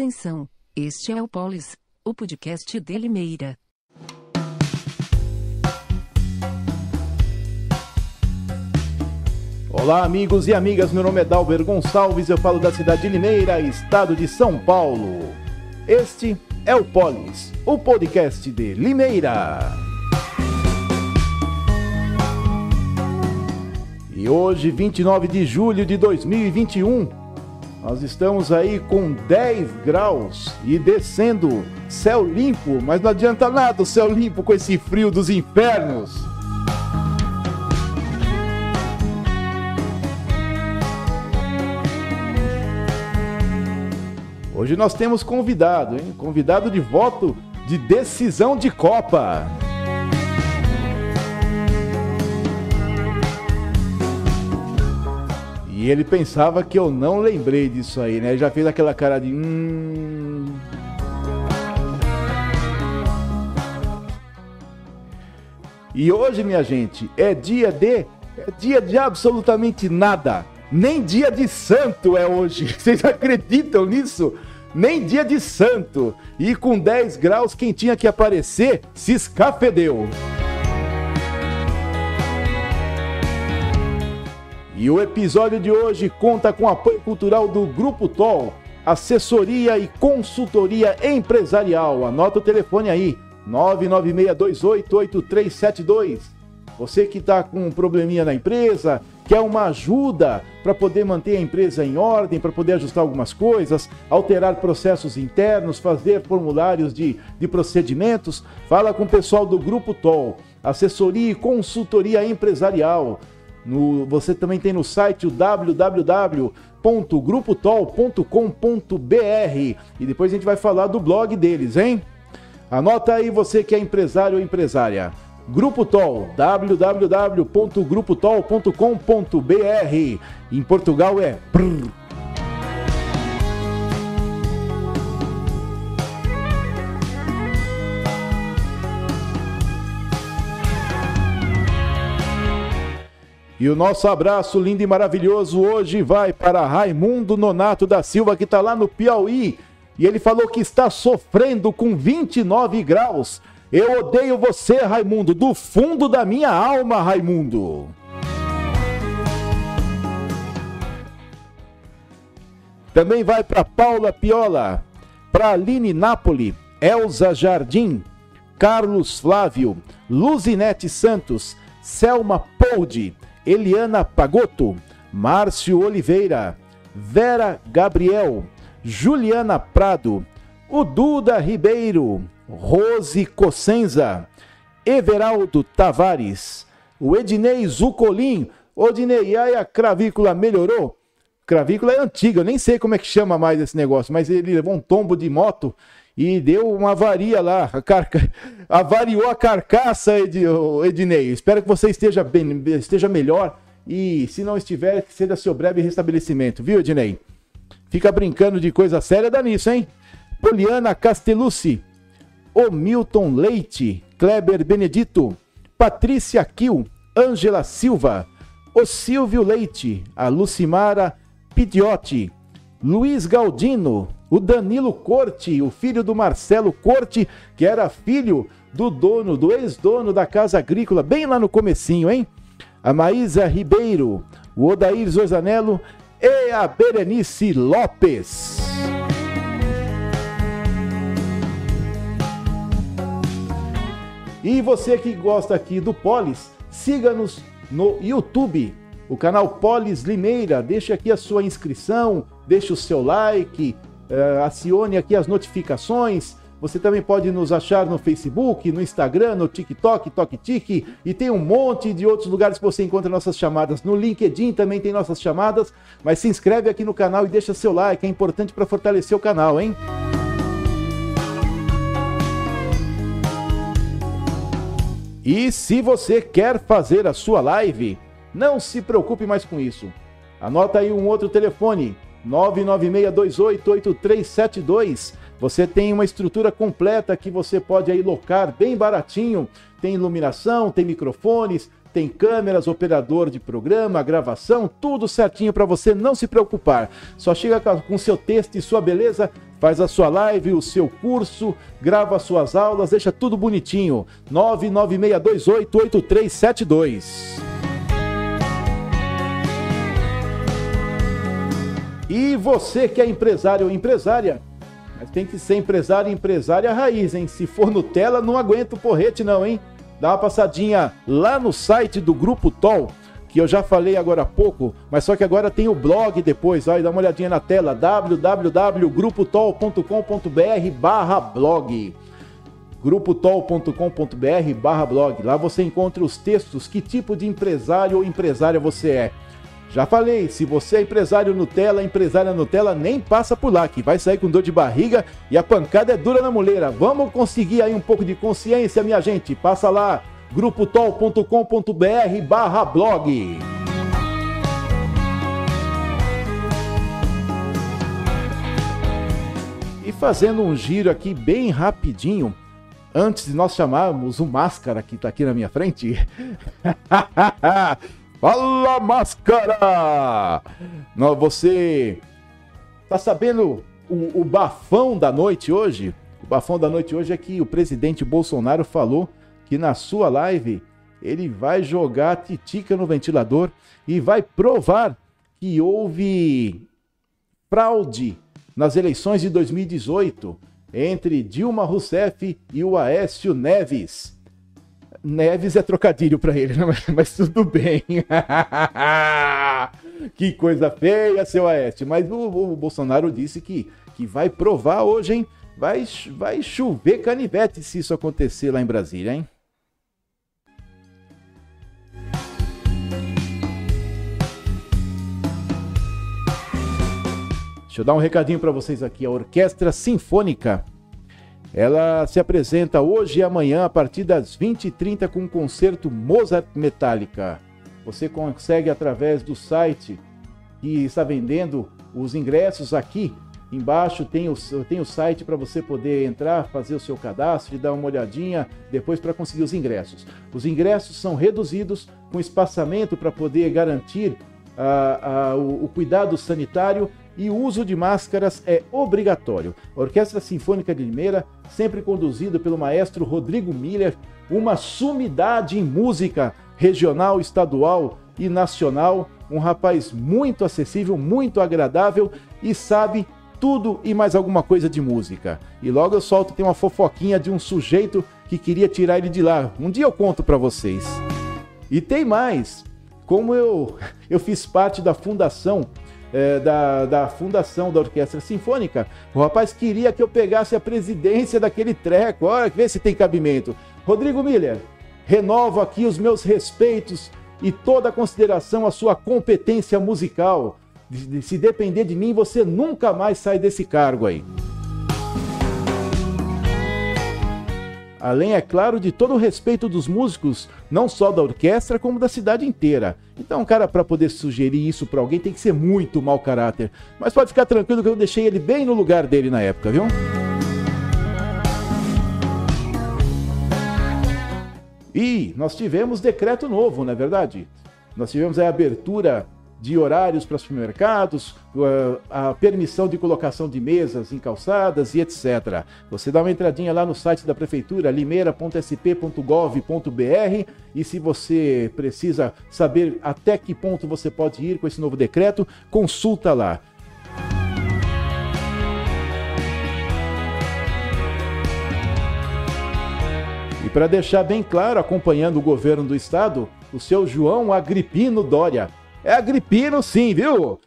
Atenção, este é o Polis, o podcast de Limeira. Olá, amigos e amigas. Meu nome é Dalber Gonçalves. Eu falo da cidade de Limeira, estado de São Paulo. Este é o Polis, o podcast de Limeira. E hoje, 29 de julho de 2021, nós estamos aí com 10 graus e descendo, céu limpo, mas não adianta nada o céu limpo com esse frio dos infernos. Hoje nós temos convidado, hein? Convidado de voto de decisão de Copa. E ele pensava que eu não lembrei disso aí, né? Já fez aquela cara de. Hum... E hoje, minha gente, é dia de. É dia de absolutamente nada. Nem dia de santo é hoje. Vocês acreditam nisso? Nem dia de santo. E com 10 graus, quem tinha que aparecer se escafedeu. E o episódio de hoje conta com apoio cultural do Grupo TOL, assessoria e consultoria empresarial. Anota o telefone aí, 996288372. Você que está com um probleminha na empresa, quer uma ajuda para poder manter a empresa em ordem, para poder ajustar algumas coisas, alterar processos internos, fazer formulários de, de procedimentos, fala com o pessoal do Grupo TOL, assessoria e consultoria empresarial. No, você também tem no site o www.grupotol.com.br e depois a gente vai falar do blog deles, hein? Anota aí você que é empresário ou empresária. Grupo Tol, www.grupotol.com.br. Em Portugal é prr. E o nosso abraço lindo e maravilhoso hoje vai para Raimundo Nonato da Silva, que está lá no Piauí. E ele falou que está sofrendo com 29 graus. Eu odeio você, Raimundo, do fundo da minha alma, Raimundo. Também vai para Paula Piola, para Aline Napoli, Elza Jardim, Carlos Flávio, Luzinete Santos, Selma Poldi, Eliana Pagotto, Márcio Oliveira, Vera Gabriel, Juliana Prado, o Duda Ribeiro, Rose Cossenza, Everaldo Tavares, o Ednei Zucolim. Odinei, aí a cravícula melhorou? Cravícula é antiga, eu nem sei como é que chama mais esse negócio, mas ele levou um tombo de moto e deu uma avaria lá, a carca... avariou a carcaça, Ed... Ednei. Espero que você esteja, bem, esteja melhor e, se não estiver, que seja seu breve restabelecimento, viu, Ednei? Fica brincando de coisa séria, dá nisso, hein? Poliana Castellucci, o Milton Leite, Kleber Benedito, Patrícia Kiel, Ângela Silva, o Silvio Leite, a Lucimara Pidiotti, Luiz Galdino, o Danilo Corte, o filho do Marcelo Corte, que era filho do dono, do ex-dono da Casa Agrícola, bem lá no comecinho, hein? A Maísa Ribeiro, o Odair Zorzanello e a Berenice Lopes. E você que gosta aqui do Polis, siga-nos no YouTube, o canal Polis Limeira. Deixe aqui a sua inscrição, deixe o seu like, uh, acione aqui as notificações. Você também pode nos achar no Facebook, no Instagram, no TikTok, TokTik e tem um monte de outros lugares que você encontra nossas chamadas. No LinkedIn também tem nossas chamadas, mas se inscreve aqui no canal e deixa seu like, é importante para fortalecer o canal, hein? E se você quer fazer a sua live, não se preocupe mais com isso. Anota aí um outro telefone, 996288372. Você tem uma estrutura completa que você pode aí locar bem baratinho. Tem iluminação, tem microfones, tem câmeras, operador de programa, gravação, tudo certinho para você não se preocupar. Só chega com seu texto e sua beleza, faz a sua live, o seu curso, grava suas aulas, deixa tudo bonitinho. 996288372. E você que é empresário ou empresária, mas tem que ser empresário e empresária raiz, hein? Se for Nutella, não aguenta o porrete não, hein? Dá uma passadinha lá no site do Grupo Tol, que eu já falei agora há pouco, mas só que agora tem o blog depois, ó, dá uma olhadinha na tela, www.grupotol.com.br barra blog grupotol.com.br barra blog. Lá você encontra os textos, que tipo de empresário ou empresária você é. Já falei, se você é empresário Nutella, empresária Nutella, nem passa por lá, que vai sair com dor de barriga e a pancada é dura na muleira. Vamos conseguir aí um pouco de consciência, minha gente. Passa lá, grupotol.com.br barra blog. E fazendo um giro aqui bem rapidinho, antes de nós chamarmos o Máscara que está aqui na minha frente. Fala Máscara! Não, você tá sabendo o, o bafão da noite hoje? O bafão da noite hoje é que o presidente Bolsonaro falou que na sua live ele vai jogar titica no ventilador e vai provar que houve fraude nas eleições de 2018 entre Dilma Rousseff e o Aécio Neves. Neves é trocadilho para ele, né? mas, mas, tudo bem. que coisa feia, seu Aécio. Mas o, o, Bolsonaro disse que, que vai provar hoje, hein? Vai, vai chover canivete se isso acontecer lá em Brasília, hein? Deixa eu dar um recadinho para vocês aqui. A Orquestra Sinfônica ela se apresenta hoje e amanhã a partir das 20h30 com o concerto Mozart Metallica. Você consegue através do site que está vendendo os ingressos aqui. Embaixo tem o, tem o site para você poder entrar, fazer o seu cadastro e dar uma olhadinha depois para conseguir os ingressos. Os ingressos são reduzidos com espaçamento para poder garantir uh, uh, o, o cuidado sanitário e o uso de máscaras é obrigatório. A Orquestra Sinfônica de Limeira, sempre conduzida pelo maestro Rodrigo Miller, uma sumidade em música regional, estadual e nacional, um rapaz muito acessível, muito agradável e sabe tudo e mais alguma coisa de música. E logo eu solto tem uma fofoquinha de um sujeito que queria tirar ele de lá. Um dia eu conto para vocês. E tem mais. Como eu eu fiz parte da fundação é, da, da fundação da Orquestra Sinfônica. O rapaz queria que eu pegasse a presidência daquele treco. Olha, vê se tem cabimento. Rodrigo Miller, renovo aqui os meus respeitos e toda a consideração à sua competência musical. Se depender de mim, você nunca mais sai desse cargo aí. Além, é claro, de todo o respeito dos músicos, não só da orquestra, como da cidade inteira. Então, cara, para poder sugerir isso para alguém tem que ser muito mau caráter. Mas pode ficar tranquilo que eu deixei ele bem no lugar dele na época, viu? E nós tivemos decreto novo, não é verdade? Nós tivemos a abertura de horários para supermercados, a permissão de colocação de mesas em calçadas e etc. Você dá uma entradinha lá no site da prefeitura, limeira.sp.gov.br e se você precisa saber até que ponto você pode ir com esse novo decreto, consulta lá. E para deixar bem claro, acompanhando o governo do estado, o seu João Agripino Dória é Agripino sim, viu?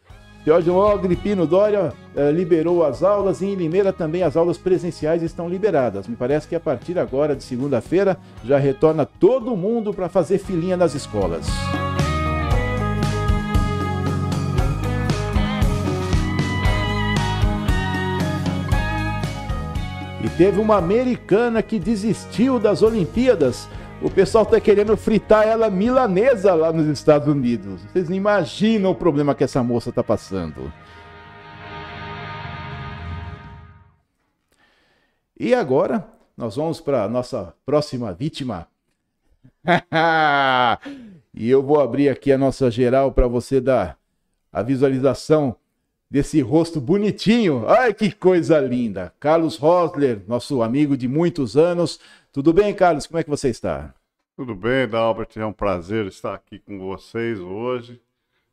João Agripino Dória eh, liberou as aulas e em Limeira também as aulas presenciais estão liberadas. Me parece que a partir agora de segunda-feira já retorna todo mundo para fazer filinha nas escolas. E teve uma americana que desistiu das Olimpíadas o pessoal está querendo fritar ela milanesa lá nos Estados Unidos. Vocês não imaginam o problema que essa moça está passando. E agora, nós vamos para a nossa próxima vítima. E eu vou abrir aqui a nossa geral para você dar a visualização desse rosto bonitinho. Ai, que coisa linda! Carlos Rosler, nosso amigo de muitos anos. Tudo bem, Carlos? Como é que você está? Tudo bem, Dalbert. É um prazer estar aqui com vocês hoje.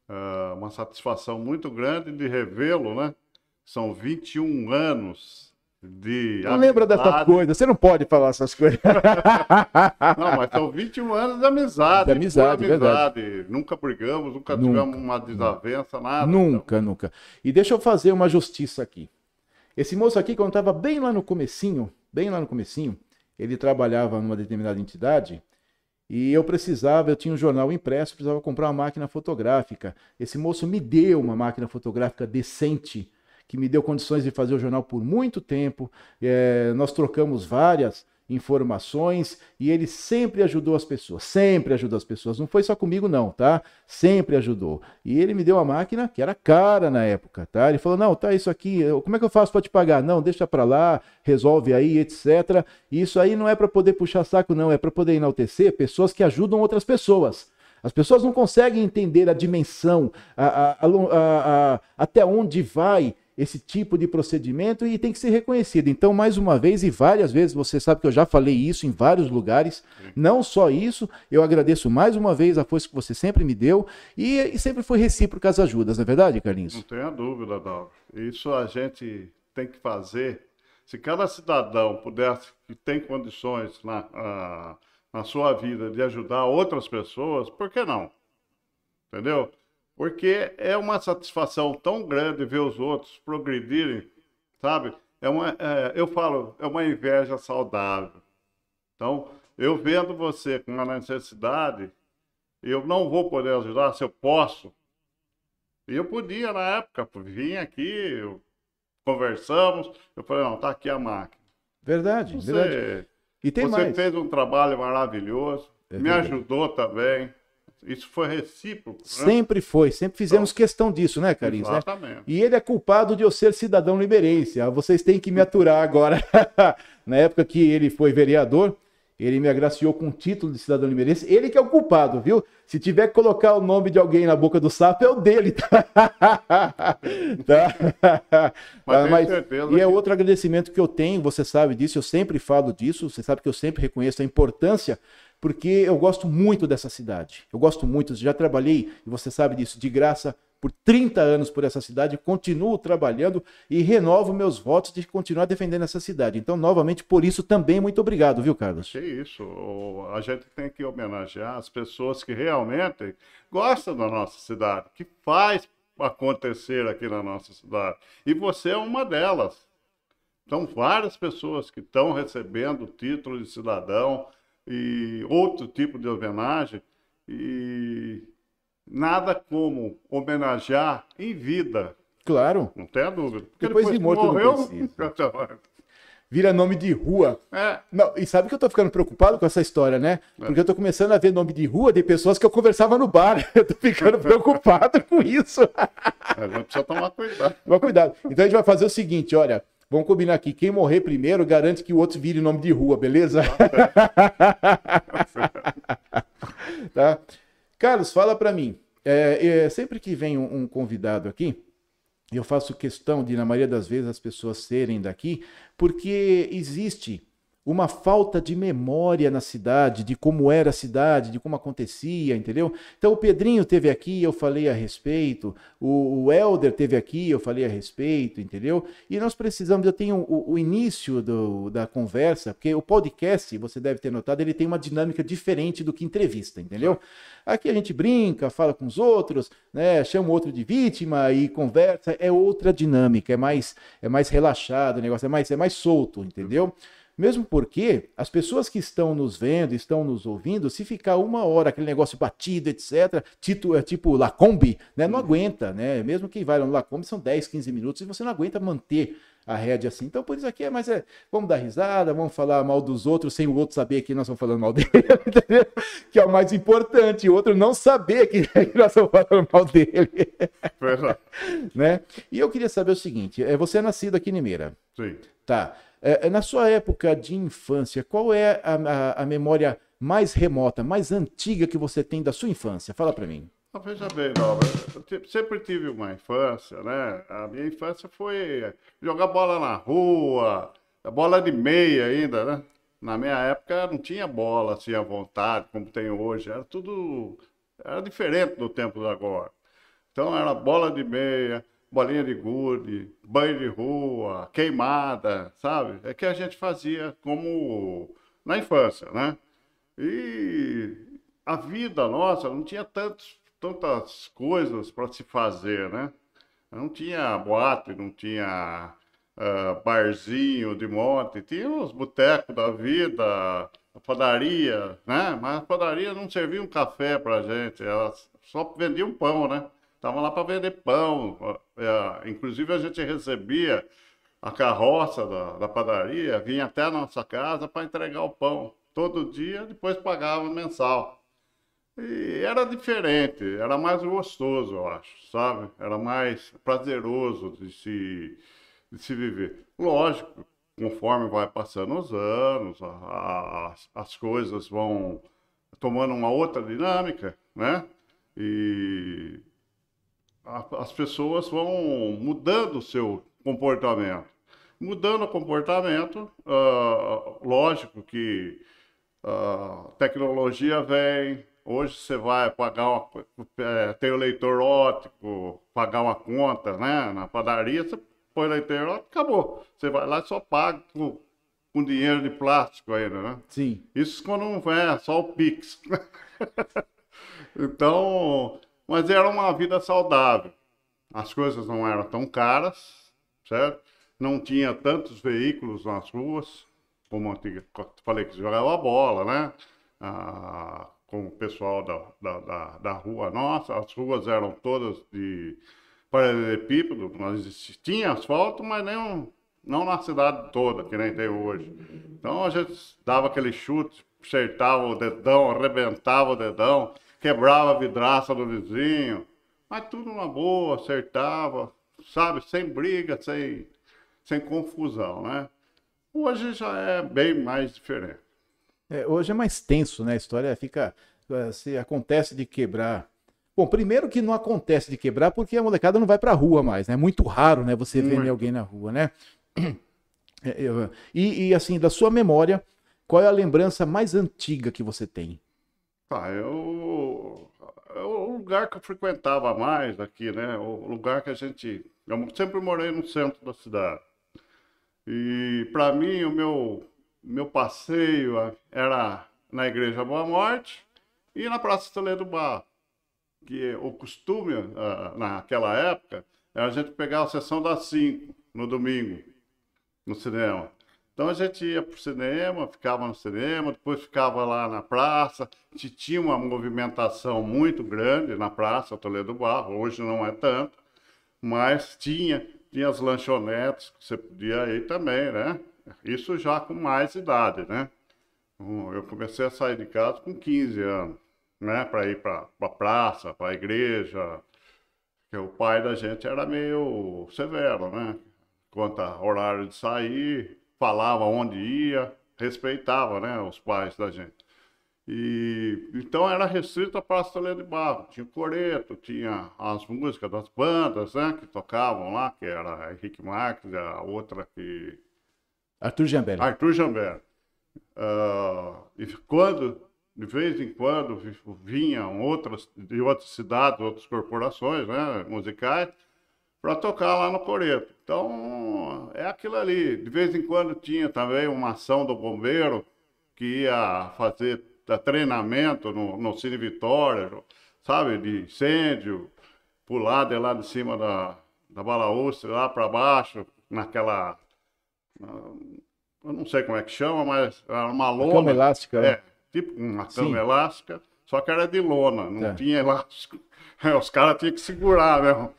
Uh, uma satisfação muito grande de revê-lo, né? São 21 anos de. Não lembra dessas coisas, você não pode falar essas coisas. não, mas são 21 anos de amizade. De amizade, amizade. Verdade. Nunca brigamos, nunca, nunca, tivemos uma desavença, nada. Nunca, então. nunca. E deixa eu fazer uma justiça aqui. Esse moço aqui, quando estava bem lá no comecinho, bem lá no comecinho, ele trabalhava numa determinada entidade e eu precisava, eu tinha um jornal impresso, precisava comprar uma máquina fotográfica. Esse moço me deu uma máquina fotográfica decente que me deu condições de fazer o jornal por muito tempo. É, nós trocamos várias informações e ele sempre ajudou as pessoas, sempre ajudou as pessoas. Não foi só comigo não, tá? Sempre ajudou. E ele me deu a máquina que era cara na época, tá? Ele falou: "Não, tá isso aqui, como é que eu faço para te pagar?" Não, deixa para lá, resolve aí, etc. E isso aí não é para poder puxar saco não, é para poder enaltecer pessoas que ajudam outras pessoas. As pessoas não conseguem entender a dimensão, a, a, a, até onde vai esse tipo de procedimento e tem que ser reconhecido. Então, mais uma vez e várias vezes, você sabe que eu já falei isso em vários lugares, não só isso, eu agradeço mais uma vez a força que você sempre me deu e, e sempre foi recíproca as ajudas, não é verdade, Carlinhos? Não tenha dúvida, Dal. Isso a gente tem que fazer. Se cada cidadão pudesse, que tem condições na, a, na sua vida de ajudar outras pessoas, por que não? Entendeu? Porque é uma satisfação tão grande ver os outros progredirem, sabe? É uma, é, eu falo, é uma inveja saudável. Então, eu vendo você com uma necessidade, eu não vou poder ajudar se eu posso. E eu podia na época, vim aqui, conversamos, eu falei, não, tá aqui a máquina. Verdade, você, verdade. E tem você mais. fez um trabalho maravilhoso, é me ajudou também. Isso foi recíproco. Né? Sempre foi, sempre fizemos então, questão disso, né, Carlinhos? Né? Exatamente. Né? E ele é culpado de eu ser cidadão liberense. Ah, vocês têm que me aturar agora. Na época que ele foi vereador, ele me agraciou com o título de cidadão liberense. Ele que é o culpado, viu? Se tiver que colocar o nome de alguém na boca do sapo, é o dele. Tá? tá? Mas, Mas e é outro agradecimento que eu tenho, você sabe disso, eu sempre falo disso, você sabe que eu sempre reconheço a importância porque eu gosto muito dessa cidade. Eu gosto muito, já trabalhei, e você sabe disso, de graça por 30 anos por essa cidade, continuo trabalhando e renovo meus votos de continuar defendendo essa cidade. Então, novamente, por isso também, muito obrigado, viu, Carlos? Que isso. A gente tem que homenagear as pessoas que realmente gostam da nossa cidade, que faz acontecer aqui na nossa cidade. E você é uma delas. São várias pessoas que estão recebendo o título de cidadão, e outro tipo de homenagem e nada como homenagear em vida. Claro. Não tenha dúvida. Porque depois, depois de morto morreu, não Vira nome de rua. É. Não, e sabe que eu tô ficando preocupado com essa história, né? É. Porque eu tô começando a ver nome de rua de pessoas que eu conversava no bar. Eu tô ficando preocupado com isso. A gente precisa tomar cuidado. Tomar cuidado. Então a gente vai fazer o seguinte, olha, Vamos combinar aqui. Quem morrer primeiro garante que o outro vire nome de rua, beleza? tá? Carlos, fala para mim. É, é, sempre que vem um, um convidado aqui, eu faço questão de, na maioria das vezes, as pessoas serem daqui, porque existe uma falta de memória na cidade, de como era a cidade, de como acontecia, entendeu? Então o Pedrinho teve aqui, eu falei a respeito, o, o Elder teve aqui, eu falei a respeito, entendeu? E nós precisamos, eu tenho o, o início do, da conversa, porque o podcast, você deve ter notado, ele tem uma dinâmica diferente do que entrevista, entendeu? Aqui a gente brinca, fala com os outros, né, chama o outro de vítima e conversa, é outra dinâmica, é mais, é mais relaxado, o negócio é mais, é mais solto, entendeu? Mesmo porque as pessoas que estão nos vendo, estão nos ouvindo, se ficar uma hora aquele negócio batido, etc., tipo, é tipo Lacombe, né, não uhum. aguenta, né? Mesmo que vai no Lacombe são 10, 15 minutos e você não aguenta manter a rédea assim. Então, por isso aqui é mais é, vamos dar risada, vamos falar mal dos outros sem o outro saber que nós estamos falando mal dele, entendeu? que é o mais importante, o outro não saber que, nós estamos falando mal dele. né? E eu queria saber o seguinte, é, você é nascido aqui em Limeira. Sim. Tá. É, é, na sua época de infância, qual é a, a, a, memória mais remota, mais antiga que você tem da sua infância? Fala para mim. Veja bem, Nova, eu sempre tive uma infância, né? A minha infância foi jogar bola na rua, bola de meia ainda, né? Na minha época não tinha bola assim à vontade, como tem hoje. Era tudo. Era diferente do tempo de agora. Então era bola de meia, bolinha de gude, banho de rua, queimada, sabe? É que a gente fazia como na infância, né? E a vida nossa não tinha tantos tantas coisas para se fazer, né? Não tinha boate, não tinha uh, barzinho de monte, tinha os botecos da vida, a padaria, né? Mas a padaria não servia um café para gente, ela só vendia um pão, né? Tava lá para vender pão, uh, inclusive a gente recebia a carroça da, da padaria, vinha até a nossa casa para entregar o pão todo dia, depois pagava mensal. E era diferente, era mais gostoso, eu acho, sabe? Era mais prazeroso de se, de se viver. Lógico, conforme vai passando os anos, a, a, as coisas vão tomando uma outra dinâmica, né? E a, as pessoas vão mudando o seu comportamento. Mudando o comportamento, uh, lógico que a uh, tecnologia vem, Hoje você vai pagar uma, é, tem o leitor óptico, pagar uma conta, né? Na padaria, você põe o leitor óptico, acabou. Você vai lá e só paga com, com dinheiro de plástico ainda, né? Sim. Isso quando não é só o Pix. então, mas era uma vida saudável. As coisas não eram tão caras, certo? Não tinha tantos veículos nas ruas, como eu falei que jogava bola, né? Ah, com o pessoal da, da, da, da rua nossa. As ruas eram todas de paralelepípedo, mas tinha asfalto, mas nem não na cidade toda, que nem tem hoje. Então a gente dava aquele chute, acertava o dedão, arrebentava o dedão, quebrava a vidraça do vizinho, mas tudo uma boa, acertava, sabe, sem briga, sem, sem confusão, né? Hoje já é bem mais diferente. É, hoje é mais tenso, né? A história fica. Eh, se acontece de quebrar. Bom, primeiro que não acontece de quebrar porque a molecada não vai pra rua mais, né? É muito raro, né? Você ver alguém na rua, né? É, e, e, assim, da sua memória, qual é a lembrança mais antiga que você tem? Ah, eu. É o lugar que eu frequentava mais aqui, né? O lugar que a gente. Eu sempre morei no centro da cidade. E para mim, o meu meu passeio era na Igreja Boa Morte e na Praça Toledo Bar. Que o costume, naquela época, era a gente pegar a sessão das 5 no domingo, no cinema. Então a gente ia para o cinema, ficava no cinema, depois ficava lá na praça. Tinha uma movimentação muito grande na praça Toledo Bar, hoje não é tanto, mas tinha, tinha as lanchonetes que você podia ir também, né? Isso já com mais idade, né? Eu comecei a sair de casa com 15 anos, né? Para ir para a pra praça, para a igreja. Porque o pai da gente era meio severo, né? Quanto a horário de sair, falava onde ia, respeitava, né? Os pais da gente. E, então era restrito a Praça Toledo de Barro. Tinha o coreto, tinha as músicas das bandas, né? Que tocavam lá, que era Henrique Marques, a outra que Arthur Jambert. Arthur Jambert. Uh, e quando, de vez em quando, vinham outras, de outras cidades, outras corporações né, musicais, para tocar lá no Coreto. Então, é aquilo ali. De vez em quando tinha também uma ação do bombeiro que ia fazer treinamento no, no Cine Vitória, sabe, de incêndio, pular de lá de cima da, da balaústre lá para baixo, naquela eu não sei como é que chama, mas era uma lona. Cama elástica. É, né? tipo uma cama Sim. elástica, só que era de lona, não é. tinha elástico. Os caras tinham que segurar mesmo.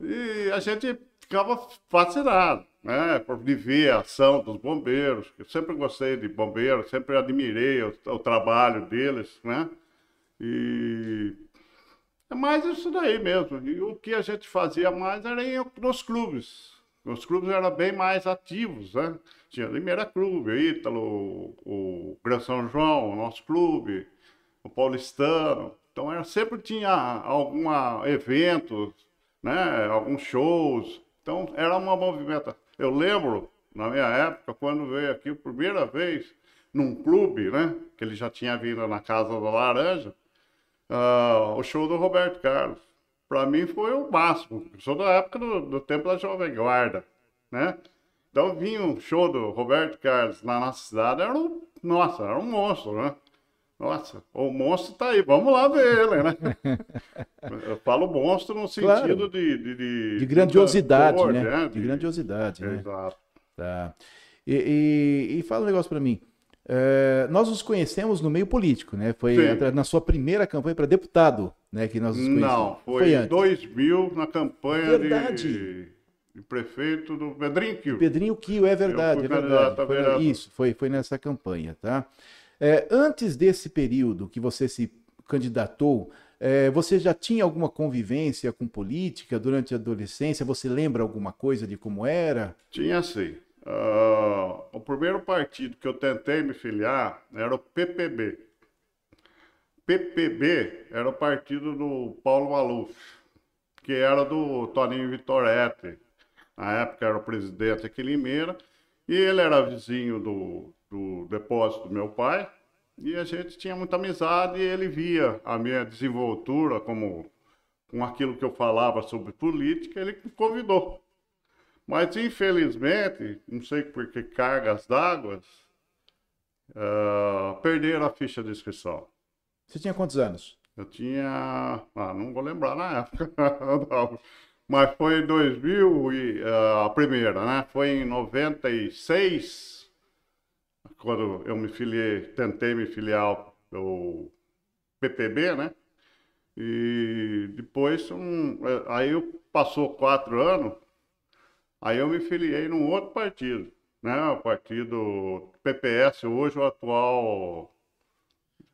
E a gente ficava fascinado, né, por ver a ação dos bombeiros. Eu sempre gostei de bombeiros, sempre admirei o, o trabalho deles, né? E é mais isso daí mesmo. E o que a gente fazia mais era ir nos clubes. Os clubes eram bem mais ativos, né? Tinha Limeira Clube, o Ítalo, o Gran São João, o nosso clube, o Paulistano. Então era, sempre tinha algum evento, né, alguns shows. Então era uma movimentação. Eu lembro, na minha época, quando veio aqui a primeira vez, num clube, né, que ele já tinha vindo na Casa da Laranja, uh, o show do Roberto Carlos. Para mim foi o máximo. Eu sou da época do, do tempo da Jovem Guarda, né? Então vinha um show do Roberto Carlos na nossa cidade, era um, nossa, era um monstro, né? Nossa, o monstro tá aí, vamos lá ver ele, né? Eu falo monstro no sentido claro. de, de, de, de, grandiosidade, né? né? De, grandiosidade, né? Exato. Tá. E, e, e fala um negócio para mim. É, nós nos conhecemos no meio político, né? Foi Sim. na sua primeira campanha para deputado, né? Que nós nos conhecemos. Não, foi, em 2000 na campanha de, de, prefeito do Pedrinho Quio. Pedrinho Quio, é verdade, é verdade. Foi, isso, foi, foi nessa campanha, tá? É, antes desse período que você se candidatou, é, você já tinha alguma convivência com política durante a adolescência? Você lembra alguma coisa de como era? Tinha sim. Uh, o primeiro partido que eu tentei me filiar era o PPB. PPB era o partido do Paulo Maluf, que era do Toninho Vitoretti. Na época era o presidente aqui em Limeira. E ele era vizinho do, do depósito do meu pai. E a gente tinha muita amizade e ele via a minha desenvoltura como com aquilo que eu falava sobre política, ele me convidou. Mas, infelizmente, não sei por que cargas d'água, uh, perderam a ficha de inscrição. Você tinha quantos anos? Eu tinha. Ah, não vou lembrar na época. Mas foi em 2000 e uh, a primeira, né? Foi em 96, quando eu me filiei, tentei me filiar ao PPB, né? E depois, um, eh, aí passou quatro anos, Aí eu me filiei num outro partido, né? O partido PPS, hoje o atual.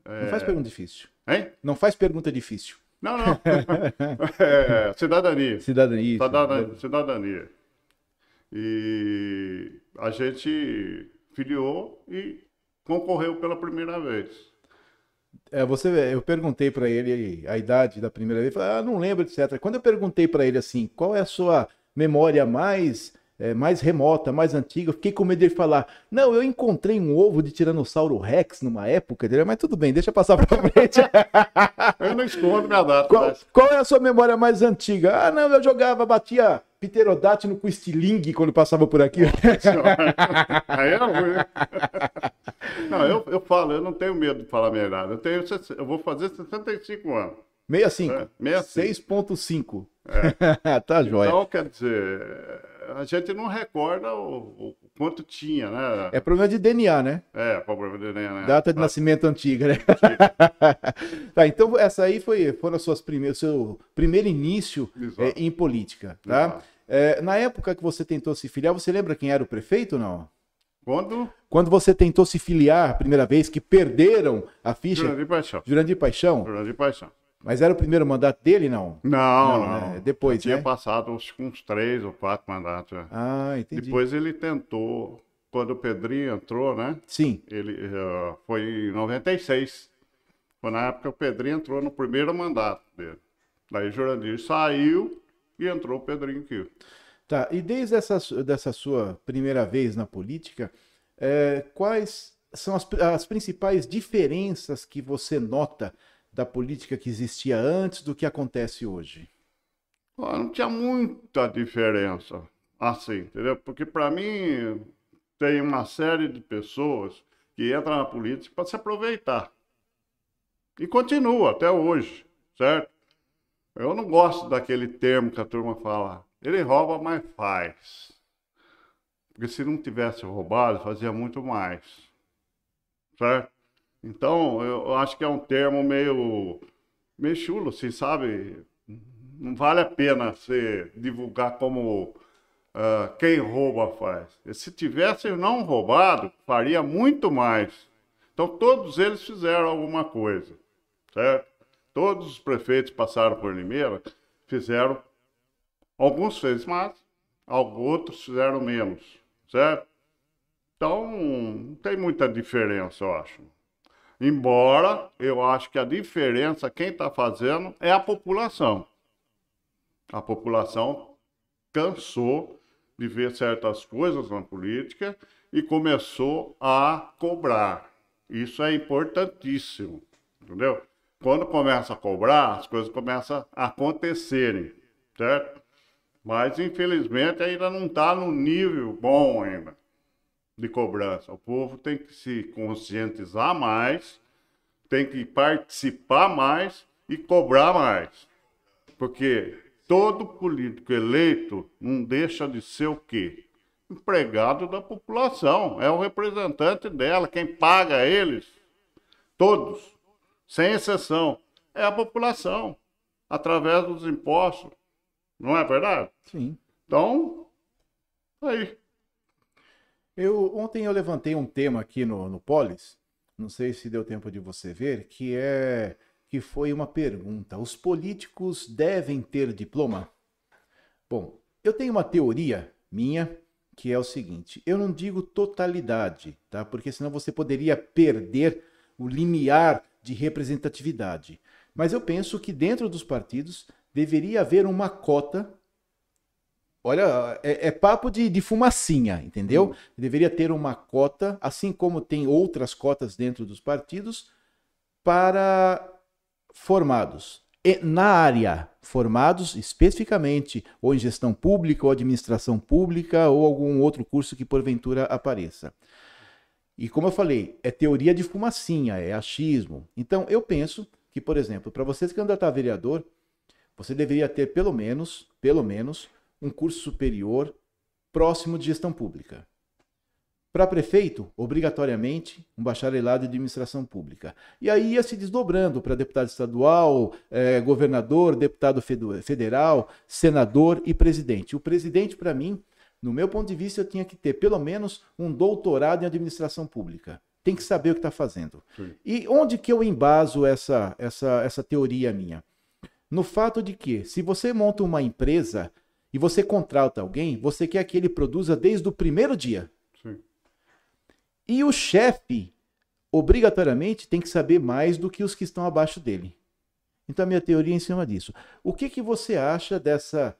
É... Não faz pergunta difícil. Hein? Não faz pergunta difícil. Não, não. é, cidadania. Cidadania. Cidadania. Cidadania. E a gente filiou e concorreu pela primeira vez. É, você, eu perguntei para ele a idade da primeira vez, falei, ah, não lembro, etc. Quando eu perguntei para ele assim, qual é a sua memória mais é, mais remota, mais antiga. Eu fiquei com medo de falar: Não, eu encontrei um ovo de Tiranossauro Rex numa época mas tudo bem, deixa passar pra frente. eu não escondo minha data. Qual, mas... qual, é a sua memória mais antiga? Ah, não, eu jogava, batia pterodátilo com estilingue quando passava por aqui. Aí é ruim. Não, eu, eu falo, eu não tenho medo de falar a minha idade. Eu, tenho, eu vou fazer 65 anos. 65. É, 6.5. É. tá jóia. Então, quer dizer, a gente não recorda o, o, quanto tinha, né? É problema de DNA, né? É, problema de DNA, né? Data de ah. nascimento antiga, né? tá, então essa aí foi, foram as suas primeiras, seu primeiro início é, em política, tá? É, na época que você tentou se filiar, você lembra quem era o prefeito ou não? Quando? Quando você tentou se filiar a primeira vez, que perderam a ficha. Jurandir Paixão. Jurandir Paixão? Jurandir Paixão. Mas era o primeiro mandato dele, não? Não, não. não. Né? Depois, tinha né? passado uns, uns três ou quatro mandatos. Ah, entendi. Depois ele tentou, quando o Pedrinho entrou, né? Sim. Ele uh, foi em 96. Foi na época que o Pedrinho entrou no primeiro mandato dele. Daí Jurandir saiu e entrou o Pedrinho aqui. Tá, e desde essa dessa sua primeira vez na política, é, quais são as, as principais diferenças que você nota da política que existia antes do que acontece hoje? Não tinha muita diferença, assim, entendeu? Porque para mim tem uma série de pessoas que entram na política para se aproveitar. E continua até hoje, certo? Eu não gosto daquele termo que a turma fala. Ele rouba, mas faz. Porque se não tivesse roubado, fazia muito mais. Certo? Então, eu acho que é um termo meio, meio chulo, assim, sabe? Não vale a pena você divulgar como uh, quem rouba faz. E se tivesse não roubado, faria muito mais. Então, todos eles fizeram alguma coisa, certo? Todos os prefeitos passaram por Limeira, fizeram, alguns fez mais, outros fizeram menos, certo? Então, não tem muita diferença, eu acho. Embora eu acho que a diferença, quem está fazendo, é a população. A população cansou de ver certas coisas na política e começou a cobrar. Isso é importantíssimo, entendeu? Quando começa a cobrar, as coisas começam a acontecerem, certo? Mas infelizmente ainda não está no nível bom ainda de cobrança. O povo tem que se conscientizar mais, tem que participar mais e cobrar mais. Porque todo político eleito não deixa de ser o quê? Empregado da população, é o representante dela, quem paga eles, todos, sem exceção, é a população, através dos impostos. Não é verdade? Sim. Então, aí. Eu, ontem eu levantei um tema aqui no, no Polis, não sei se deu tempo de você ver, que é que foi uma pergunta: os políticos devem ter diploma? Bom, eu tenho uma teoria minha que é o seguinte: eu não digo totalidade, tá? Porque senão você poderia perder o limiar de representatividade. Mas eu penso que dentro dos partidos deveria haver uma cota Olha, é, é papo de, de, fumacinha, entendeu? Hum. Deveria ter uma cota, assim como tem outras cotas dentro dos partidos, para formados. E na área, formados especificamente ou em gestão pública ou administração pública ou algum outro curso que porventura apareça. E como eu falei, é teoria de fumacinha, é achismo. Então eu penso que, por exemplo, para você se candidatar a vereador, você deveria ter pelo menos, pelo menos, um curso superior próximo de gestão pública. Para prefeito, obrigatoriamente, um bacharelado de administração pública. E aí ia se desdobrando para deputado estadual, eh, governador, deputado federal, senador e presidente. O presidente, para mim, no meu ponto de vista, eu tinha que ter pelo menos um doutorado em administração pública. Tem que saber o que está fazendo. Sim. E onde que eu embaso essa, essa, essa teoria minha? No fato de que, se você monta uma empresa e você contrata alguém, você quer que ele produza desde o primeiro dia. Sim. E o chefe, obrigatoriamente, tem que saber mais do que os que estão abaixo dele. Então a minha teoria é em cima disso. O que, que você acha dessa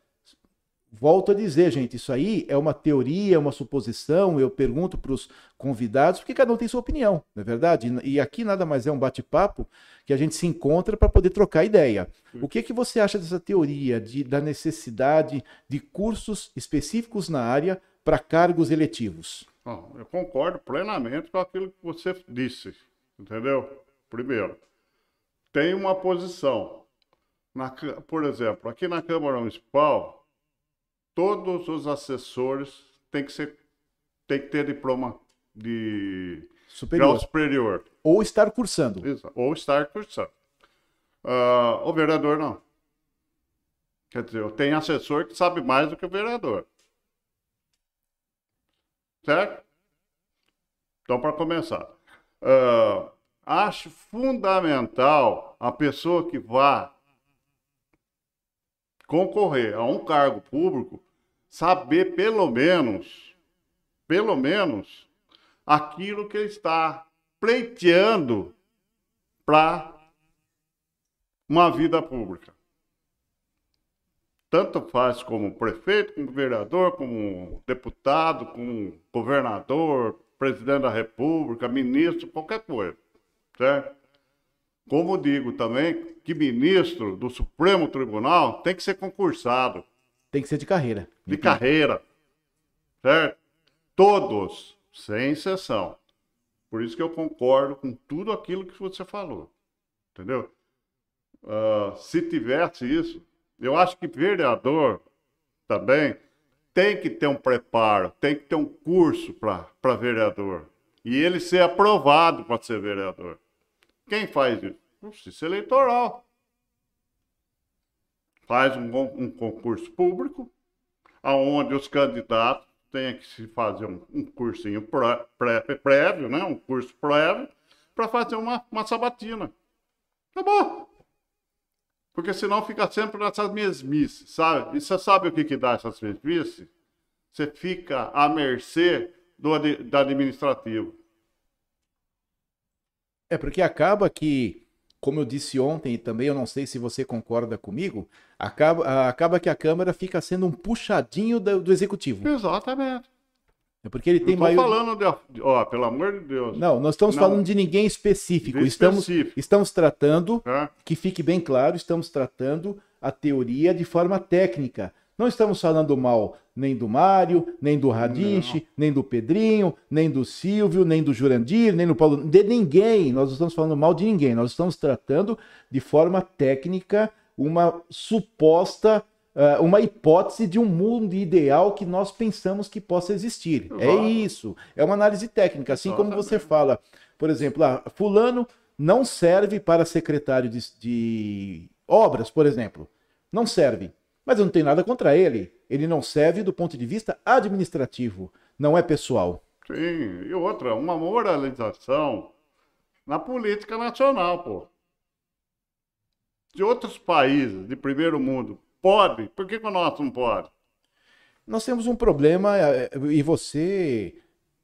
Volto a dizer, gente, isso aí é uma teoria, é uma suposição. Eu pergunto para os convidados, porque cada um tem sua opinião, não é verdade? E aqui nada mais é um bate-papo que a gente se encontra para poder trocar ideia. O que, que você acha dessa teoria de, da necessidade de cursos específicos na área para cargos eletivos? Oh, eu concordo plenamente com aquilo que você disse, entendeu? Primeiro, tem uma posição. Na, por exemplo, aqui na Câmara Municipal, todos os assessores têm que, ser, têm que ter diploma de superior. grau superior. Ou estar cursando. Isso, ou estar cursando. Uh, o vereador não. Quer dizer, tem assessor que sabe mais do que o vereador. Certo? Então, para começar, uh, acho fundamental a pessoa que vá concorrer a um cargo público, saber pelo menos, pelo menos, aquilo que ele está pleiteando para uma vida pública. Tanto faz como prefeito, como vereador, como deputado, como governador, presidente da república, ministro, qualquer coisa. Certo? Como digo também que ministro do Supremo Tribunal tem que ser concursado. Tem que ser de carreira. De carreira. Certo? Todos, sem exceção. Por isso que eu concordo com tudo aquilo que você falou. Entendeu? Uh, se tivesse isso, eu acho que vereador também tem que ter um preparo, tem que ter um curso para vereador. E ele ser aprovado para ser vereador. Quem faz isso? Justiça Eleitoral. Faz um, um concurso público, aonde os candidatos têm que se fazer um, um cursinho pré, pré, prévio, né? um curso prévio, para fazer uma, uma sabatina. Acabou. Porque senão fica sempre nessas mesmices, sabe? E você sabe o que, que dá essas mesmices? Você fica à mercê do, da administrativo. É porque acaba que, como eu disse ontem e também eu não sei se você concorda comigo, acaba, acaba que a Câmara fica sendo um puxadinho do, do Executivo. Exatamente. É porque ele tem maior. falando de, ó, pelo amor de Deus. Não, nós estamos Não. falando de ninguém específico. De Estamos, específico. estamos tratando, né? que fique bem claro, estamos tratando a teoria de forma técnica. Não estamos falando mal nem do Mário, nem do Radiche, nem do Pedrinho, nem do Silvio, nem do Jurandir, nem do Paulo, de ninguém. Nós não estamos falando mal de ninguém. Nós estamos tratando de forma técnica uma suposta, ah, uma hipótese de um mundo ideal que nós pensamos que possa existir. É Exato. isso. É uma análise técnica. Assim como você fala, por exemplo, ah, fulano não serve para secretário de, de obras, por exemplo. Não serve. Mas eu não tenho nada contra ele. Ele não serve do ponto de vista administrativo, não é pessoal. Sim, e outra, uma moralização na política nacional, pô. De outros países de primeiro mundo, pode? Por que, que o nosso não pode? Nós temos um problema, eh, e você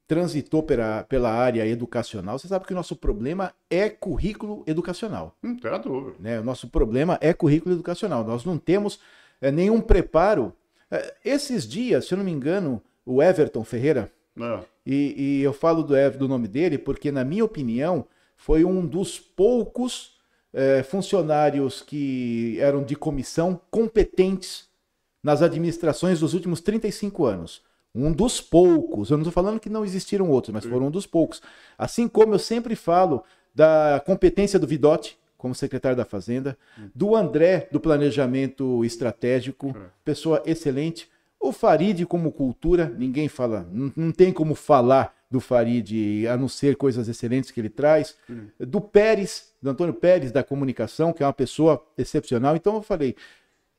transitou pela, pela área educacional, você sabe que o nosso problema é currículo educacional. Não tem a dúvida. né? O nosso problema é currículo educacional. Nós não temos eh, nenhum preparo. Eh, esses dias, se eu não me engano, o Everton Ferreira, Né? e, e eu falo do, do nome dele porque, na minha opinião, foi um dos poucos eh, funcionários que eram de comissão competentes nas administrações dos últimos 35 anos. Um dos poucos. Eu não estou falando que não existiram outros, mas foram um dos poucos. Assim como eu sempre falo da competência do Vidotti, como secretário da Fazenda, do André, do Planejamento Estratégico, pessoa excelente. O Farid, como cultura, ninguém fala, não, não tem como falar do Farid, a não ser coisas excelentes que ele traz. Do Pérez, do Antônio Pérez, da comunicação, que é uma pessoa excepcional. Então eu falei,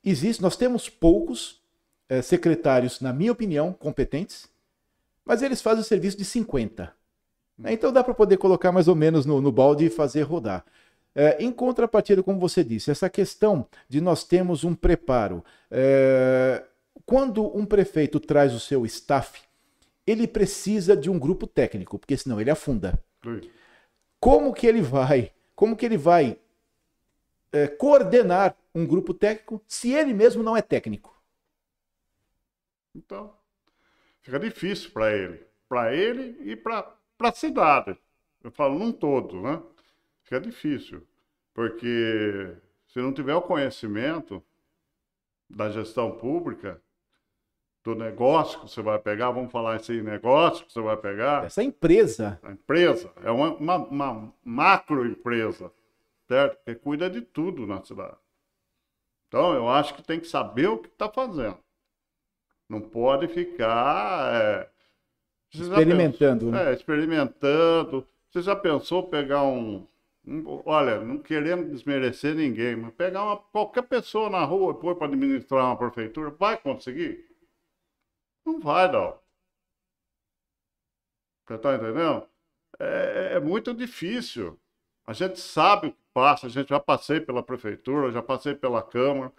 existe, nós temos poucos eh, secretários, na minha opinião, competentes, mas eles fazem o serviço de 50. né? Então dá para poder colocar mais ou menos no, no balde e fazer rodar. Eh, em contrapartida, como você disse, essa questão de nós termos um preparo. eh, quando um prefeito traz o seu staff, ele precisa de um grupo técnico, porque senão ele afunda como que ele vai, como que ele vai eh, coordenar um grupo técnico se ele mesmo não é técnico? Então, fica difícil para ele. Para ele e para a cidade. Eu falo num todo, né? Fica difícil. Porque se não tiver o conhecimento da gestão pública, do negócio que você vai pegar, vamos falar assim, negócio que você vai pegar, Essa empresa, a empresa é uma, uma, uma macro empresa, certo? Que cuida de tudo na cidade. Então, eu acho que tem que saber o que está fazendo. Não pode ficar é, Experimentando, pensou- né? É, experimentando. Você já pensou pegar um- Olha, não querendo desmerecer ninguém, mas pegar uma, qualquer pessoa na rua e pôr para administrar uma prefeitura, vai conseguir? Não vai, não. Você tá entendendo? É, é muito difícil. A gente sabe o que passa, a gente já passei pela prefeitura, já passei pela Câmara.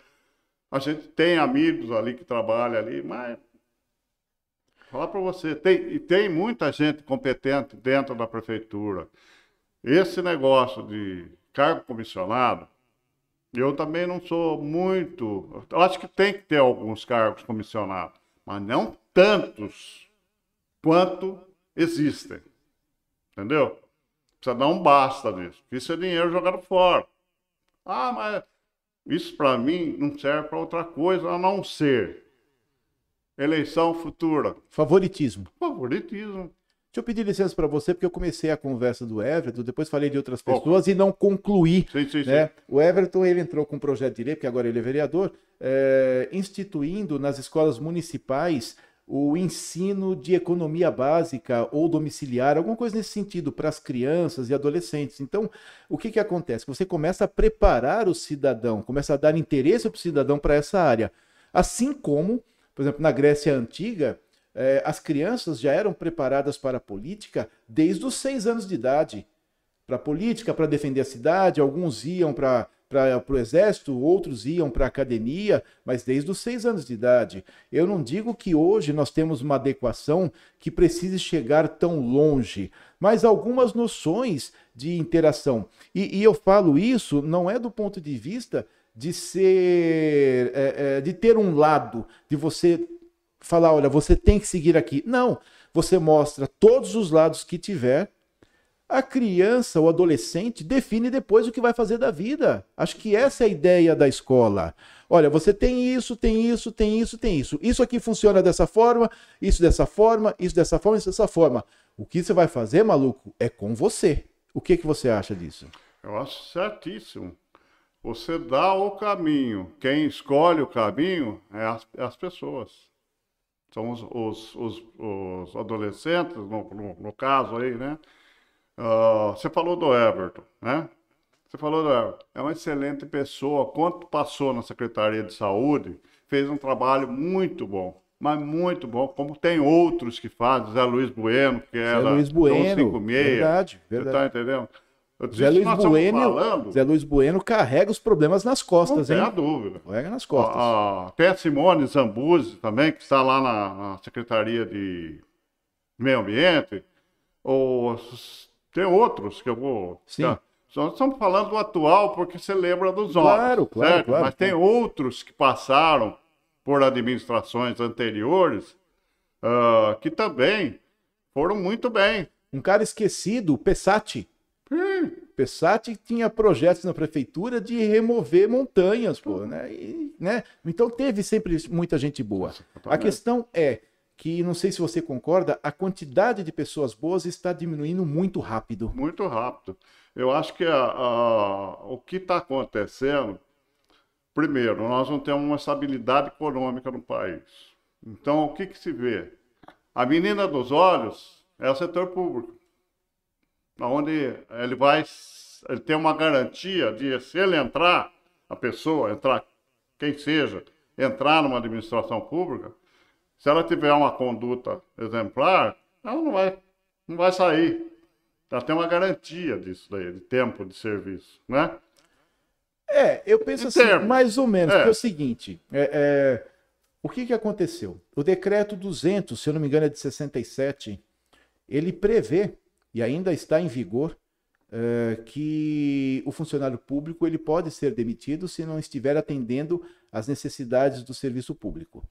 A gente tem amigos ali que trabalham ali, mas falar para você, tem, e tem muita gente competente dentro da prefeitura. Esse negócio de cargo comissionado, eu também não sou muito. Eu acho que tem que ter alguns cargos comissionados, mas não tantos quanto existem. Entendeu? Precisa dar um basta nisso. Isso é dinheiro jogado fora. Ah, mas isso para mim não serve para outra coisa a não ser eleição futura. favoritismo. Favoritismo. Deixa eu pedir licença para você, porque eu comecei a conversa do Everton, depois falei de outras pessoas e não concluí. Sim, sim, sim. né? O Everton ele entrou com um projeto de lei, porque agora ele é vereador, é, instituindo nas escolas municipais o ensino de economia básica ou domiciliar, alguma coisa nesse sentido, para as crianças e adolescentes. Então, o que, que acontece? Você começa a preparar o cidadão, começa a dar interesse para o cidadão para essa área. Assim como, por exemplo, na Grécia Antiga, eh, as crianças já eram preparadas para a política desde os seis anos de idade para a política, para defender a cidade, alguns iam para para o exército, outros iam para a academia, mas desde os seis anos de idade. Eu não digo que hoje nós temos uma adequação que precise chegar tão longe, mas algumas noções de interação. E, e eu falo isso não é do ponto de vista de ser, é, é, de ter um lado, de você falar, olha, você tem que seguir aqui. Não, você mostra todos os lados que tiver a criança, o adolescente, define depois o que vai fazer da vida. Acho que essa é a ideia da escola. Olha, você tem isso, tem isso, tem isso, tem isso. Isso aqui funciona dessa forma, isso dessa forma, isso dessa forma, isso dessa forma. O que você vai fazer, maluco, é com você. O que, que você acha disso? Eu acho certíssimo. Você dá o caminho. Quem escolhe o caminho é as, é as pessoas. São os, os, os, os adolescentes, no, no, no caso aí, né? Uh, você falou do Everton, né? Você falou do Everton. É uma excelente pessoa. Quanto passou na Secretaria de Saúde, fez um trabalho muito bom. Mas muito bom, como tem outros que fazem, Zé Luiz Bueno, que era Zé Luiz Bueno, 156. verdade, Você verdade. tá entendendo? Zé Luiz, bueno, falando, Zé Luiz Bueno carrega os problemas nas não costas, tem a hein? dúvida. Carrega nas costas. Tem a Simone Zambuzi também, que está lá na, na Secretaria de Meio Ambiente. Ou, tem outros que eu vou. Sim. tá? Nós estamos falando do atual porque você lembra dos Claro, claro, certo? claro. Mas tem outros que passaram por administrações anteriores ah, que também foram muito bem. Um cara esquecido, o Pessati. Pessati tinha projetos na prefeitura de remover montanhas, pô, né? E, né? Então teve sempre muita gente boa. A questão é que, não sei se você concorda, a quantidade de pessoas boas está diminuindo muito rápido. Muito rápido. Eu acho que a- a- o que está acontecendo, primeiro, nós não temos uma estabilidade econômica no país. Então, o que, que se vê? A menina dos olhos é o setor público, onde ele vai, ele tem uma garantia de, se ele entrar, a pessoa entrar, quem seja, entrar numa administração pública, se ela tiver uma conduta exemplar, ela não vai, não vai sair. Ela tem uma garantia disso daí, de tempo de serviço, né? É, eu penso Em assim, termos. mais ou menos, É. é o seguinte, é, é, o que, que aconteceu? O decreto 200, se eu não me engano é de 67, ele prevê, e ainda está em vigor, é, que o funcionário público ele pode ser demitido se não estiver atendendo às necessidades do serviço público.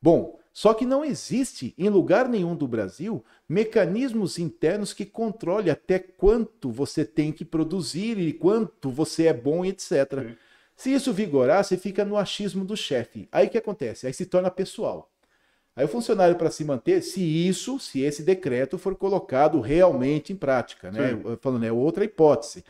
Bom, só que não existe em lugar nenhum do Brasil mecanismos internos que controle até quanto você tem que produzir e quanto você é bom, etc. Sim. Se isso vigorar, você fica no achismo do chefe. Aí o que acontece? Aí se torna pessoal. Aí o funcionário, para se manter, se isso, se esse decreto for colocado realmente em prática, né? Sim. Falando, é outra hipótese.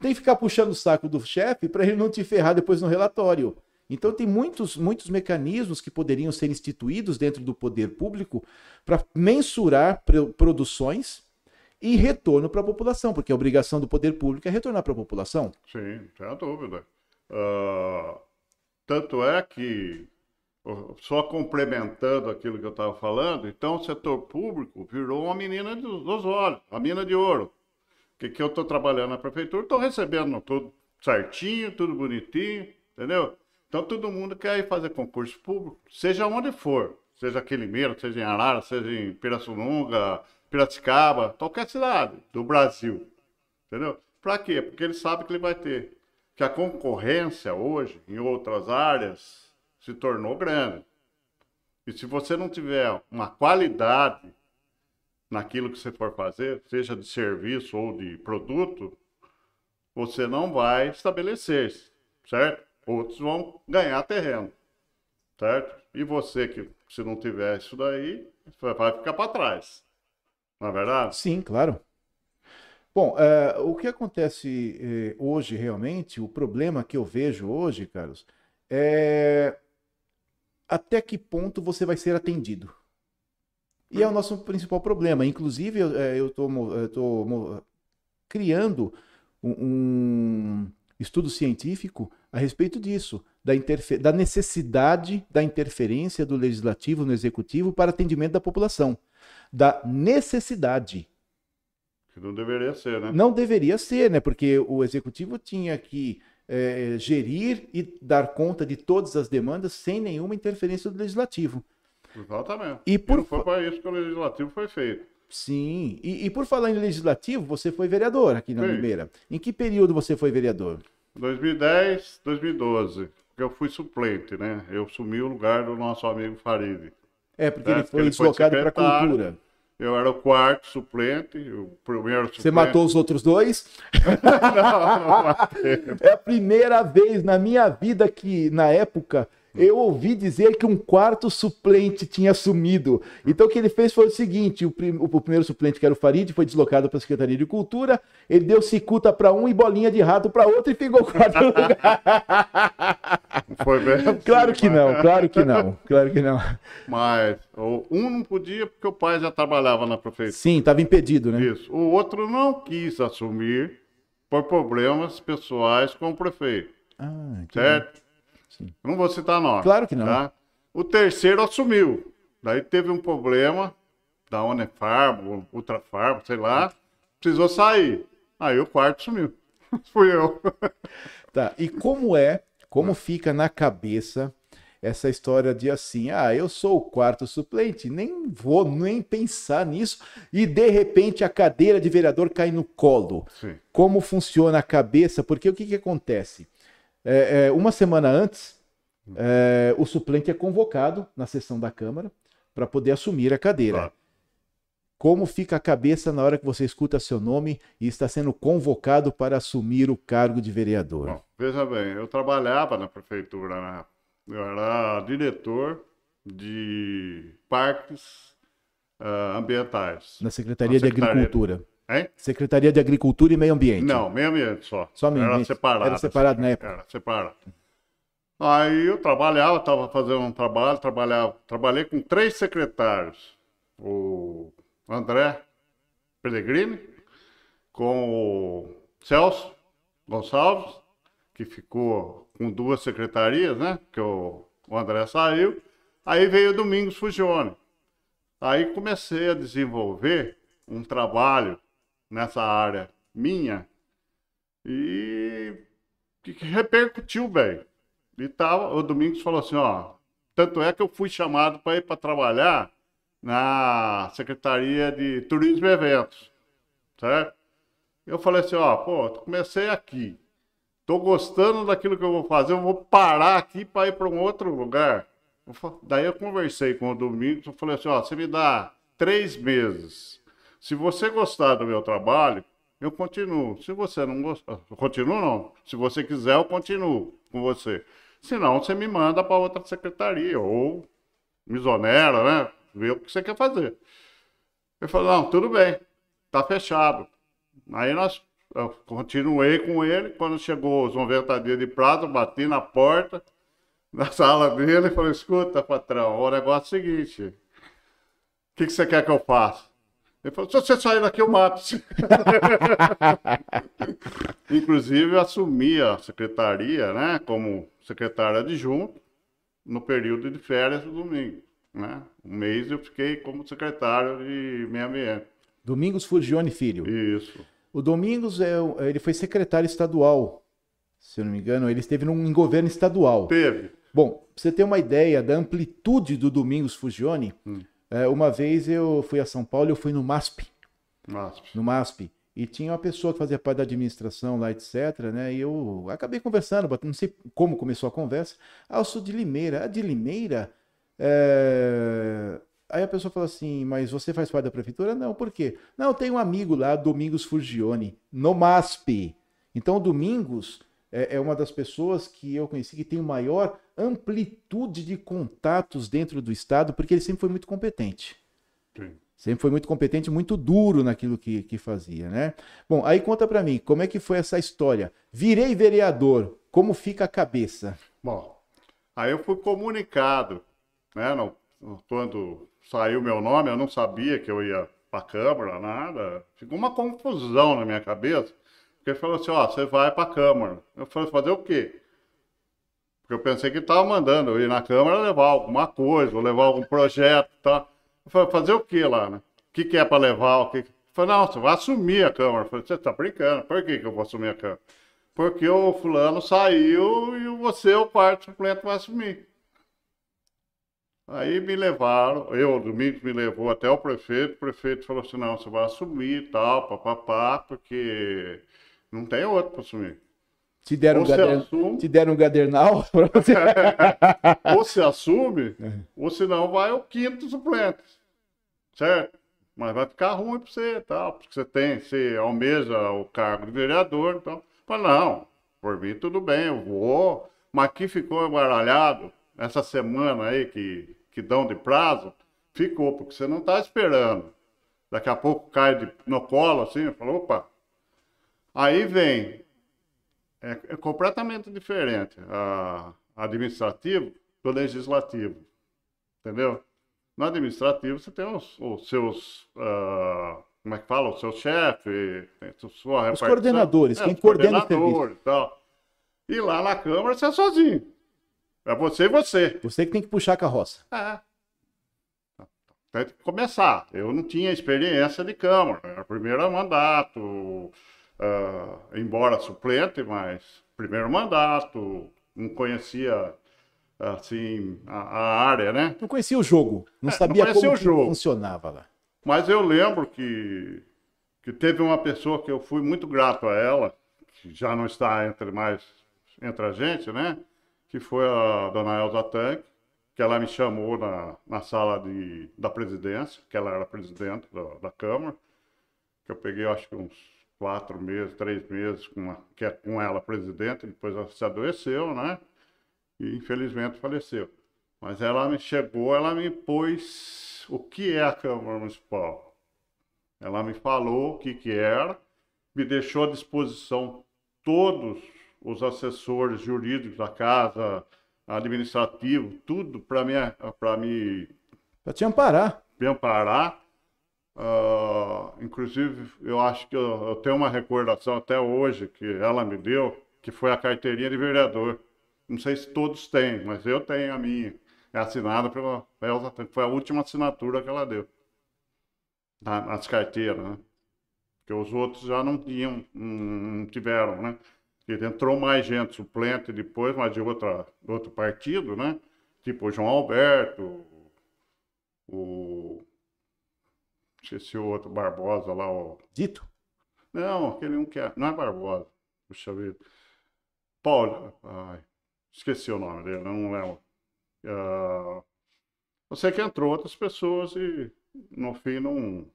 Tem que ficar puxando o saco do chefe para ele não te ferrar depois no relatório. Então tem muitos, muitos mecanismos que poderiam ser instituídos dentro do poder público para mensurar pro- produções e retorno para a população, porque a obrigação do poder público é retornar para a população. Sim, sem a dúvida. Ah, tanto é que, só complementando aquilo que eu estava falando, então o setor público virou uma menina dos, olhos, a mina de ouro. Que, que eu estou trabalhando na prefeitura, estou recebendo tudo certinho, tudo bonitinho, entendeu? Então todo mundo quer ir fazer concurso público, seja onde for, seja aqui em Limeira, seja em Arara, seja em Pirassununga, Piracicaba, qualquer cidade do Brasil. Entendeu? Para quê? Porque ele sabe que ele vai ter. Que a concorrência hoje, em outras áreas, se tornou grande. E se você não tiver uma qualidade naquilo que você for fazer, seja de serviço ou de produto, você não vai estabelecer-se, certo? Outros vão ganhar terreno, certo? E você que, se não tiver isso daí, vai ficar para trás. Não é verdade? Sim, claro. Bom, eh, o que acontece eh, hoje realmente, o problema que eu vejo hoje, Carlos, é até que ponto você vai ser atendido. E é o nosso principal problema. Inclusive, eu estou criando um, um estudo científico a respeito disso, da, da necessidade da interferência do legislativo no executivo para atendimento da população. Da necessidade. Que não deveria ser, né? Não deveria ser, né? Porque o executivo tinha que é, gerir e dar conta de todas as demandas sem nenhuma interferência do legislativo. Exatamente. E por não foi para isso que o legislativo foi feito. Sim. E, e, por falar em legislativo, você foi vereador aqui na Sim. Limeira. Em que período você foi vereador? 2010, 2012, que eu fui suplente, né? Eu assumi o lugar do nosso amigo Farid. É, porque É, ele porque foi ele deslocado para a cultura. Eu era o quarto suplente, o primeiro suplente. Você matou os outros dois? não, não matei. É a primeira vez na minha vida que, na época, eu ouvi dizer que um quarto suplente tinha sumido. Então o que ele fez foi o seguinte: o, prim- o primeiro suplente, que era o Farid, foi deslocado para a Secretaria de Cultura, ele deu cicuta para um e bolinha de rato para outro e ficou quarto lugar. Foi bem assim, Claro que não, claro que não, claro que não. Mas o- um não podia porque o pai já trabalhava na prefeitura. Sim, estava impedido, né? Isso. O outro não quis assumir por problemas pessoais com o prefeito. Ah, Certo? Sim. Não vou citar nome. Claro que não. tá? O terceiro assumiu. Daí teve um problema da Unefarm, Ultrafarm, sei lá. Precisou sair. Aí o quarto sumiu. Fui eu. Tá, e como é, como fica na cabeça essa história de assim, ah, eu sou o quarto suplente, nem vou nem pensar nisso, e de repente a cadeira de vereador cai no colo. Sim. Como funciona a cabeça? Porque o que, que acontece? É, é, uma semana antes, é, o suplente é convocado na sessão da Câmara para poder assumir a cadeira. Claro. Como fica a cabeça na hora que você escuta seu nome e está sendo convocado para assumir o cargo de vereador? Bom, veja bem, eu trabalhava na prefeitura, né? Eu era diretor de parques ah, ambientais. Na Secretaria Na de Secretaria. Agricultura. Hein? Secretaria de Agricultura e Meio Ambiente. Não, meio ambiente só. Só meio Era ambiente. separado. Era separado na época. Era separado. Aí eu trabalhava, estava fazendo um trabalho, trabalhava, trabalhei com três secretários. O André Pellegrini, com o Celso Gonçalves, que ficou com duas secretarias, né? Que o, o André saiu. Aí veio o Domingos Fugione. Aí comecei a desenvolver um trabalho nessa área minha e que repercutiu bem. E tava, o Domingos falou assim, ó, tanto é que eu fui chamado para ir para trabalhar na Secretaria de Turismo e Eventos, certo? Eu falei assim, ó, pô, comecei aqui, tô gostando daquilo que eu vou fazer, eu vou parar aqui para ir para um outro lugar. Daí eu conversei com o Domingos, eu falei assim, ó, você me dá três meses. Se você gostar do meu trabalho, eu continuo. Se você não gostar, eu continuo não. Se você quiser, eu continuo com você. Se não, você me manda para outra secretaria ou me né? Vê o que você quer fazer. Ele falou, não, tudo bem, tá fechado. Aí nós, eu continuei com ele, quando chegou os 90 dias de prazo, eu bati na porta, na sala dele e falei, escuta, patrão, o negócio é o seguinte, o que, que você quer que eu faça? Ele falou, se você sair daqui, eu mato. você." Inclusive, eu assumi a secretaria, né, como secretário adjunto, no período de férias do domingo. Né? Um mês eu fiquei como secretário de meio ambiente. Domingos Furgione Filho. Isso. O Domingos é, ele foi secretário estadual, se eu não me engano, ele esteve num, em governo estadual. Teve. Bom, pra você ter uma ideia da amplitude do Domingos Furgione, Hum. É, uma vez eu fui a São Paulo, eu fui no MASP, Nossa. no MASP, e tinha uma pessoa que fazia parte da administração lá, etc, né, e eu acabei conversando, não sei como começou a conversa, ah, eu sou de Limeira, ah, de Limeira? É, Aí a pessoa fala assim, mas você faz parte da prefeitura? Não, por quê? Não, tem um amigo lá, Domingos Furgione, no MASP. Então, o Domingos é, é uma das pessoas que eu conheci que tem maior amplitude de contatos dentro do Estado, porque ele sempre foi muito competente. Sim. Sempre foi muito competente, muito duro naquilo que, que fazia, né? Bom, aí conta pra mim, como é que foi essa história? Virei vereador, como fica a cabeça? Bom, aí eu fui comunicado, né? no- quando saiu meu nome, eu não sabia que eu ia para a Câmara, nada. Ficou uma confusão na minha cabeça. Porque falou assim, ó, você vai para a Câmara. Eu falei, fazer o quê? Porque eu pensei que estava mandando eu ir na Câmara levar alguma coisa, ou levar algum projeto, tá? Eu falei, fazer o quê lá, né? O que, que é para levar? O que... que- falei, não, você vai assumir a Câmara. Eu falei, você está brincando, por que, que eu vou assumir a Câmara? porque o fulano saiu e você, o quarto suplente, vai assumir. Aí me levaram, eu, o Domingos me levou até o prefeito, o prefeito falou assim, não, você vai assumir e tal, papapá, porque não tem outro para assumir. Te deram, um gader... assume- Te deram um gadernal você. ou se assume, É. ou senão vai o quinto suplente. Certo? Mas vai ficar ruim para você tal, porque você tem, você almeja o cargo de vereador, então. Mas não, por mim tudo bem, eu vou. Mas aqui ficou embaralhado, essa semana aí que, que dão de prazo, ficou, porque você não está esperando. Daqui a pouco cai de- no colo assim, falou, opa. Aí vem é, é completamente diferente a administrativo do legislativo. Entendeu? No administrativo você tem os, os seus. ah, como é que fala? O seu chefe, sua repartição. coordenadores, quem os coordena o coordenadores e tal. E lá na Câmara você é sozinho. É você e você. Você que tem que puxar a carroça. É. Tem que começar. Eu não tinha experiência de Câmara. Era primeiro mandato, ah, embora suplente, mas primeiro mandato. Não conhecia, assim, a, a área, né? Não conhecia o jogo. Não É, não sabia conhecia como funcionava lá. Mas eu lembro que, que teve uma pessoa que eu fui muito grato a ela, que já não está entre mais entre a gente, né? Que foi a dona Elza Tanque, que ela me chamou na, na sala de, da presidência, que ela era presidente da, da Câmara, que eu peguei acho que uns quatro meses, três meses com, é com ela presidente, depois ela se adoeceu, né? E infelizmente faleceu. Mas ela me chegou, ela me pôs o que é a Câmara Municipal. Ela me falou o que, que era, me deixou à disposição todos os assessores jurídicos da casa, administrativo, tudo para me, para me Pra te amparar. me amparar. Ah, inclusive, eu acho que eu, eu tenho uma recordação até hoje que ela me deu, que foi a carteirinha de vereador. Não sei se todos têm, mas eu tenho a minha. É assinada pela Elza. Foi a última assinatura que ela deu. Na- nas carteiras, né? Porque os outros já não tinham, não tiveram, né? Porque entrou mais gente suplente depois, mas de outra, outro partido, né? Tipo o João Alberto, o. Esqueci o outro Barbosa lá, o. Dito. Não, aquele um que é. Não é Barbosa. Puxa vida. Paulo. Ai, esqueci o nome dele, não lembro. Eu sei que entrou outras pessoas e no fim não,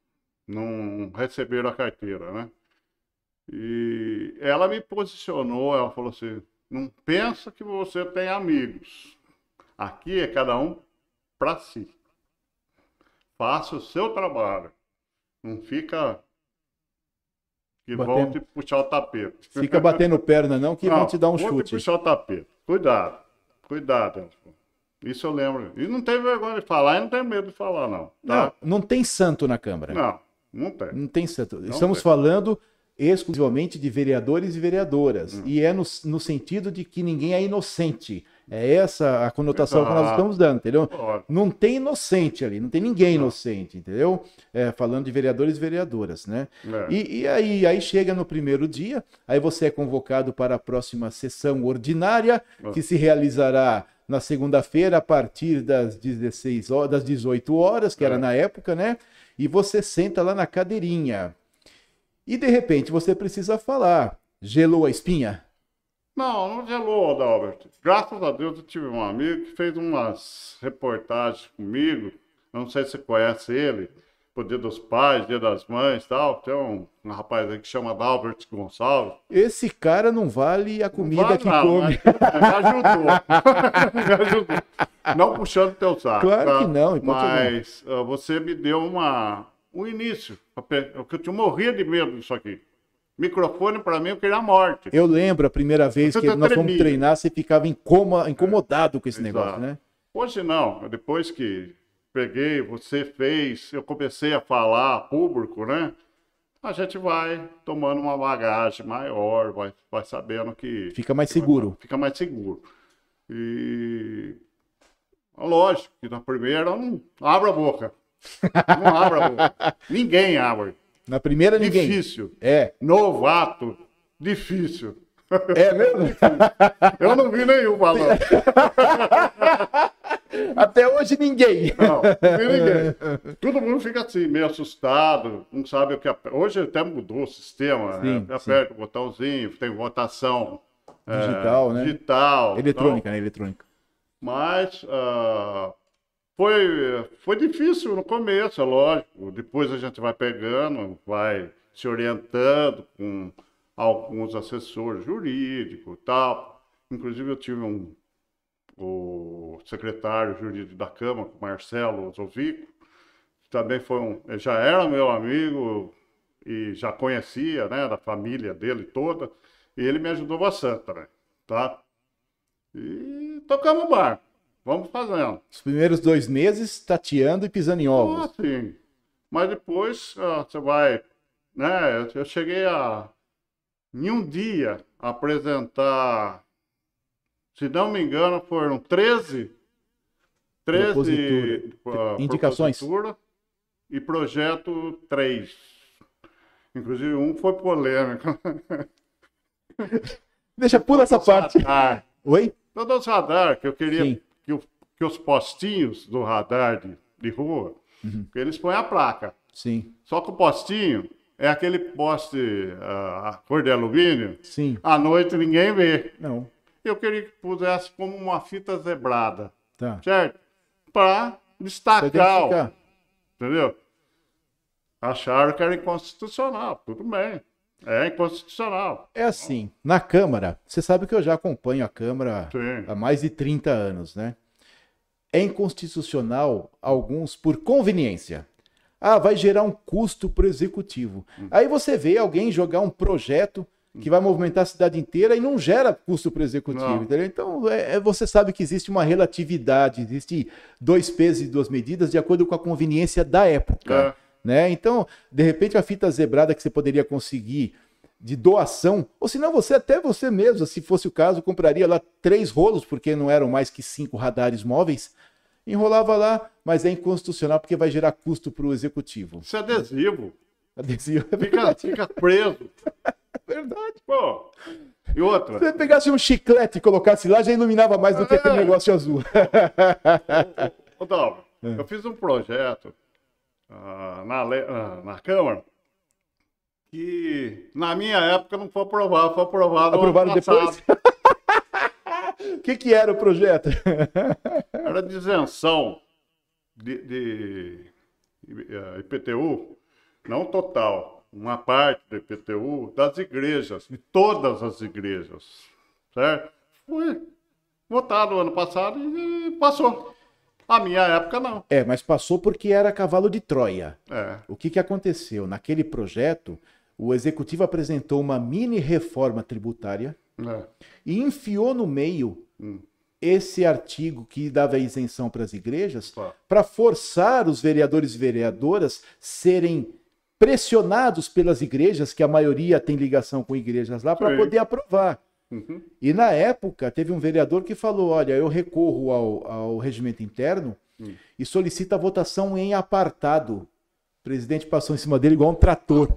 não receberam a carteira, né? E ela me posicionou, ela falou assim: não pensa que você tem amigos. Aqui é cada um para si. Faça o seu trabalho. Não fica que vão Batendo. te puxar o tapete. Fica batendo perna, não, que Não, vão te dar um chute. puxar o tapete. Cuidado. Cuidado. Isso eu lembro. E não tem vergonha de falar e não tem medo de falar, não. Não, Tá? não tem santo na Câmara. Não, não tem. Não tem santo. Estamos tem. falando exclusivamente de vereadores e vereadoras. Hum. E é no, no sentido de que ninguém é inocente. É essa a conotação que nós estamos dando, entendeu? Não tem inocente ali, não tem ninguém inocente, entendeu? É, falando de vereadores e vereadoras, né? é. E, e aí, aí chega no primeiro dia, aí você é convocado para a próxima sessão ordinária, Ah. que se realizará na segunda-feira a partir das 16 horas, das 18 horas, que era É. na época, né? E você senta lá na cadeirinha. E de repente você precisa falar. Gelou a espinha? Não, não gelou, Adalberto. Graças a Deus eu tive um amigo que fez umas reportagens comigo. Eu não sei se você conhece ele. Pro Dia dos Pais, Dia das Mães e tal. Tem um, um rapaz aí que chama Adalberto Gonçalves. Esse cara não vale a comida Vale que nada, come. mas Me ajudou. Me ajudou. Não puxando teu saco. Claro tá? que não, Mas ah, você me deu uma, um início. Porque eu morria de medo disso aqui. Microfone, para mim, eu queria a morte. Eu lembro a primeira vez Você que tá nós fomos tremia. treinar, você ficava incoma- incomodado com esse Exato. negócio, né? Hoje não. Depois que peguei, você fez, eu comecei a falar público, né? A gente vai tomando uma bagagem maior, vai, vai sabendo que. Fica mais seguro. Fica mais seguro. E. Lógico que na primeira não abra a boca. Não abra a boca. Ninguém abre. Na primeira, ninguém. Difícil. É, Novato. Difícil. É mesmo? Eu não vi nenhum falando. Até hoje ninguém. Não, não vi ninguém. Todo mundo fica assim, meio assustado, não sabe o que. Hoje até mudou o sistema, Sim, né? Aperta o botãozinho, tem votação é, Digital, né? Digital. Eletrônica, né? Eletrônica. Mas ah, foi, foi difícil no começo, é lógico. Depois a gente vai pegando, vai se orientando com alguns assessores jurídicos e tal. Inclusive eu tive um o secretário jurídico da Câmara, Marcelo Zovico, que também foi um, já era meu amigo e já conhecia, né, da família dele toda, e ele me ajudou bastante também, tá? E tocamos o barco. Vamos fazendo. Os primeiros dois meses tateando e pisando em Ah, ovos. sim. Mas depois ah, você vai. Né? eu- Eu cheguei a, em um dia, apresentar. Se não me engano, foram 13. 13 Propositura. ah, Indicações. propositura E projeto 3. Inclusive, um foi polêmico. Deixa pula essa parte. Radar. Oi? Todos os radar que eu queria Sim. Que, os postinhos do radar de, de rua, Uhum. eles põem a placa. Sim, Só que o postinho é aquele poste ah, a cor de alumínio. sim. À noite ninguém vê. Não. Eu queria que pusesse como uma fita zebrada, Tá. certo? Para Pra destacar, entendeu? Acharam que era inconstitucional. Tudo bem. É inconstitucional. É assim, na Câmara, você sabe que eu já acompanho a Câmara Sim. há mais de 30 anos, né? É inconstitucional alguns por conveniência. Ah, vai gerar um custo para o executivo. Aí você vê alguém jogar um projeto que vai movimentar a cidade inteira e não gera custo para o executivo, entendeu? Então, é, é- você sabe que existe uma relatividade, existe dois pesos e duas medidas de acordo com a conveniência da época É. né? Então, de repente, a fita zebrada que você poderia conseguir de doação, ou se não, você até você mesmo, se fosse o caso, compraria lá três rolos, porque não eram mais que cinco radares móveis, enrolava lá, mas é inconstitucional porque vai gerar custo para o executivo. Isso é adesivo. Adesivo é Fica, fica preso. verdade. Pô. E outra. Se você pegasse um chiclete e colocasse lá, já iluminava mais do que aquele É. negócio azul. Ô, Dalva, É. eu fiz um projeto ah, na, ah, na Câmara que na minha época não foi aprovado, foi aprovado Aprovaram ano depois? O que, que era o projeto? Era de isenção de, de eh, IPTU, não total, uma parte do IPTU das igrejas, de todas as igrejas, certo? Foi votado ano passado e passou. A minha época não. É, mas passou porque era cavalo de Troia. É. O que, que aconteceu? Naquele projeto, o executivo apresentou uma mini reforma tributária é. e enfiou no meio Hum. esse artigo que dava isenção para as igrejas Tá. para forçar os vereadores e vereadoras serem pressionados pelas igrejas, que a maioria tem ligação com igrejas lá, para poder aprovar. Uhum. E na época, teve um vereador que falou: olha, eu recorro ao, ao regimento interno Hum. e solicito a votação em apartado. O presidente passou em cima dele igual um trator.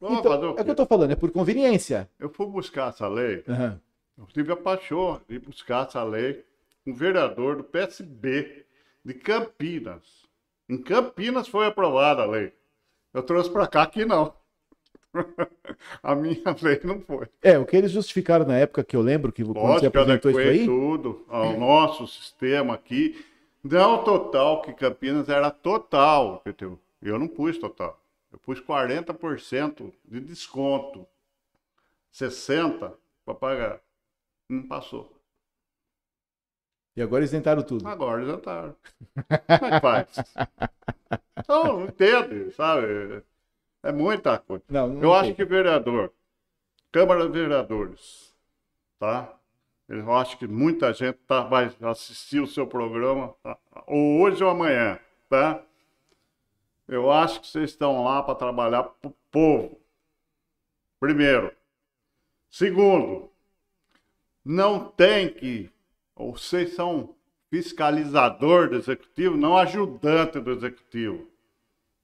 Vamos Então, é o que eu tô falando, é por conveniência. Eu fui buscar essa lei, Aham. eu tive a paixão de buscar essa lei, um vereador do PSB de Campinas. Em Campinas foi aprovada a lei. Eu trouxe para cá aqui não. a minha lei não foi. É, o que eles justificaram na época que eu lembro que quando você Lógico, apresentou isso aí. tudo ao nosso sistema aqui. Não total, que Campinas era total, PTU. Eu não pus total. Eu pus 40% de desconto. 60% para pagar. Não passou. E agora eles tentaram tudo. Agora eles entraram. Como é que faz? Então, não entende, sabe? É muita coisa. Não, não Eu acho que vereador, Câmara de Vereadores, tá? Eu acho que muita gente tá, vai assistir o seu programa, tá? ou hoje ou amanhã, tá? Eu acho que vocês estão lá para trabalhar para o povo. Primeiro. Segundo, não tem que. Vocês são fiscalizador do executivo, não ajudante do executivo.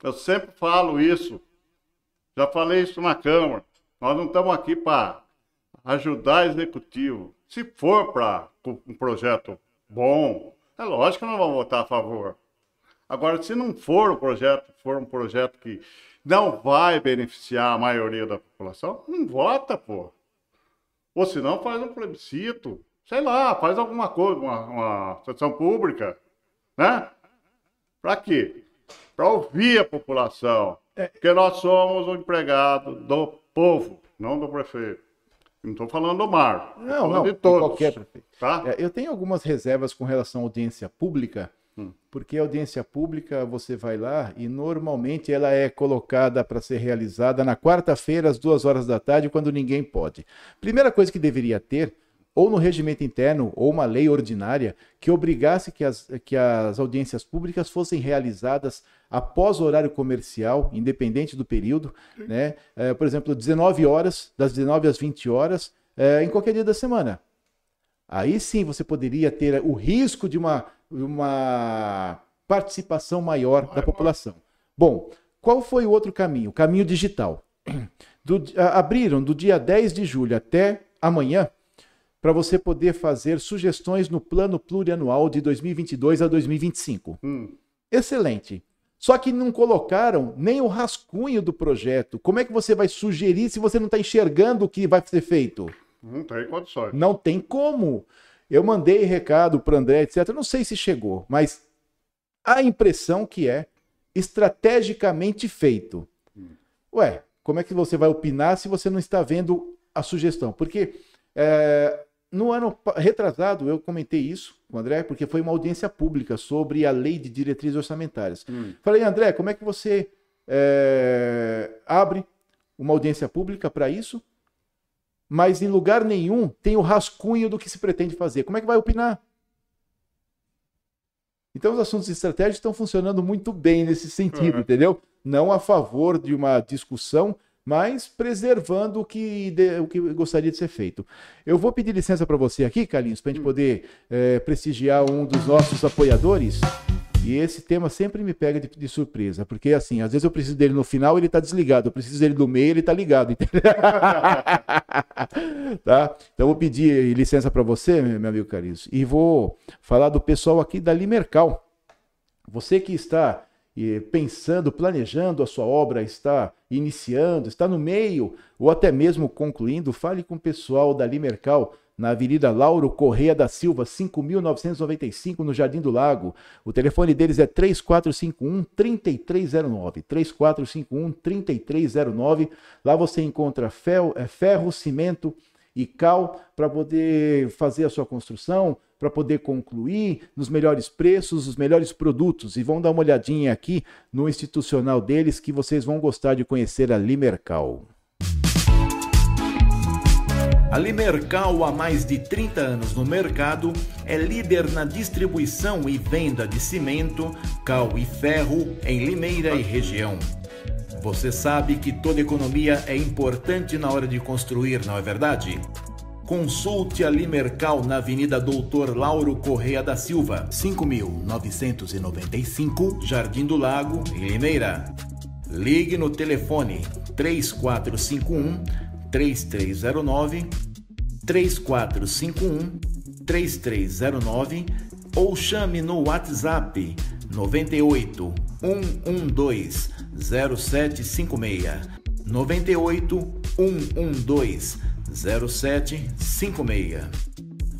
Eu sempre falo isso. Já falei isso na Câmara. Nós não estamos aqui para ajudar executivo, se for para um projeto bom, é lógico que nós vamos votar a favor. Agora, se não for um projeto, for um projeto que não vai beneficiar a maioria da população, não vota, pô. Ou se não, faz um plebiscito. Sei lá, faz alguma coisa, uma, uma sessão pública. Né? Para quê? Para ouvir a população. É. Porque nós somos o empregado do povo, não do prefeito. Não estou falando do mar. Não, não, de todos. qualquer prefeito. Tá? É, eu tenho algumas reservas com relação à audiência pública. Porque a audiência pública você vai lá e normalmente ela é colocada para ser realizada na quarta-feira, às duas horas da tarde, quando ninguém pode. Primeira coisa que deveria ter ou no regimento interno, ou uma lei ordinária que obrigasse que as, que as audiências públicas fossem realizadas após o horário comercial, independente do período, né? É, por exemplo, 19 horas, das 19 às 20 horas, é, em qualquer dia da semana. Aí sim você poderia ter o risco de uma, uma participação maior da população. Bom, qual foi o outro caminho? O caminho digital. Do, abriram do dia 10 de julho até amanhã para você poder fazer sugestões no plano plurianual de 2022 a 2025. Hum. Excelente. Só que não colocaram nem o rascunho do projeto. Como é que você vai sugerir se você não está enxergando o que vai ser feito? Não tem condições. Não tem como. Eu mandei recado para André, etc. Não sei se chegou, mas a impressão que é estrategicamente feito. Ué, como é que você vai opinar se você não está vendo a sugestão? Porque é, no ano retrasado, eu comentei isso com o André, porque foi uma audiência pública sobre a lei de diretrizes orçamentárias. Hum. Falei, André, como é que você é, abre uma audiência pública para isso? Mas em lugar nenhum tem o rascunho do que se pretende fazer. Como é que vai opinar? Então, os assuntos estratégicos estão funcionando muito bem nesse sentido, uhum. entendeu? Não a favor de uma discussão mas preservando o que, de, o que gostaria de ser feito. Eu vou pedir licença para você aqui, Carlinhos, para a gente hum. poder é, prestigiar um dos nossos apoiadores. E esse tema sempre me pega de, de, surpresa, porque assim, às vezes eu preciso dele no final, ele está desligado, eu preciso dele no meio, ele está ligado. tá? Então vou pedir licença para você, meu amigo Carlinhos, e vou falar do pessoal aqui da Limercal. Você que está e pensando, planejando a sua obra, está iniciando, está no meio ou até mesmo concluindo, fale com o pessoal da Limercal na Avenida Lauro Correia da Silva, 5995, no Jardim do Lago. O telefone deles é 3451 3309. 3451 3309. Lá você encontra ferro, é, ferro cimento e cal para poder fazer a sua construção, para poder concluir nos melhores preços, os melhores produtos. E vão dar uma olhadinha aqui no institucional deles que vocês vão gostar de conhecer a Limercal. A Limercal, há mais de 30 anos no mercado, é líder na distribuição e venda de cimento, cal e ferro em Limeira e região. Você sabe que toda economia é importante na hora de construir, não é verdade? Consulte a Limercal na Avenida Doutor Lauro Correia da Silva, 5995, Jardim do Lago, Limeira. Ligue no telefone 3451 3309 3451 3309 ou chame no WhatsApp 98 112 0756 98 112 0756.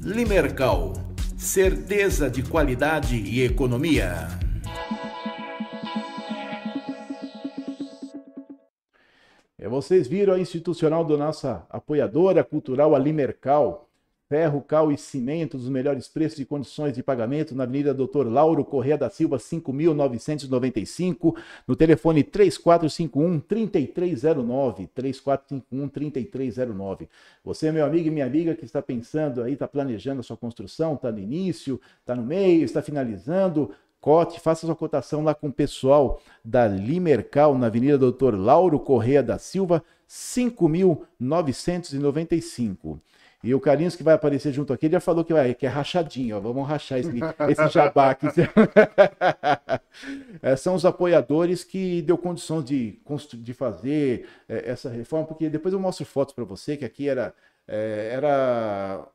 Limercal, certeza de qualidade e economia. Vocês viram a institucional da nossa apoiadora cultural, a Limercal ferro, cal e cimento, dos melhores preços e condições de pagamento na Avenida Doutor Lauro Correia da Silva, 5.995, no telefone 3451-3309, 3451-3309. Você, meu amigo e minha amiga que está pensando aí, está planejando a sua construção, está no início, está no meio, está finalizando, cote, faça sua cotação lá com o pessoal da Limercal, na Avenida Doutor Lauro Correia da Silva, 5.995. E o Carlinhos que vai aparecer junto aqui, ele já falou que, que é rachadinho, ó, vamos rachar esse, esse jabá aqui. é, são os apoiadores que deu condições de, de fazer é, essa reforma, porque depois eu mostro fotos para você, que aqui era é, era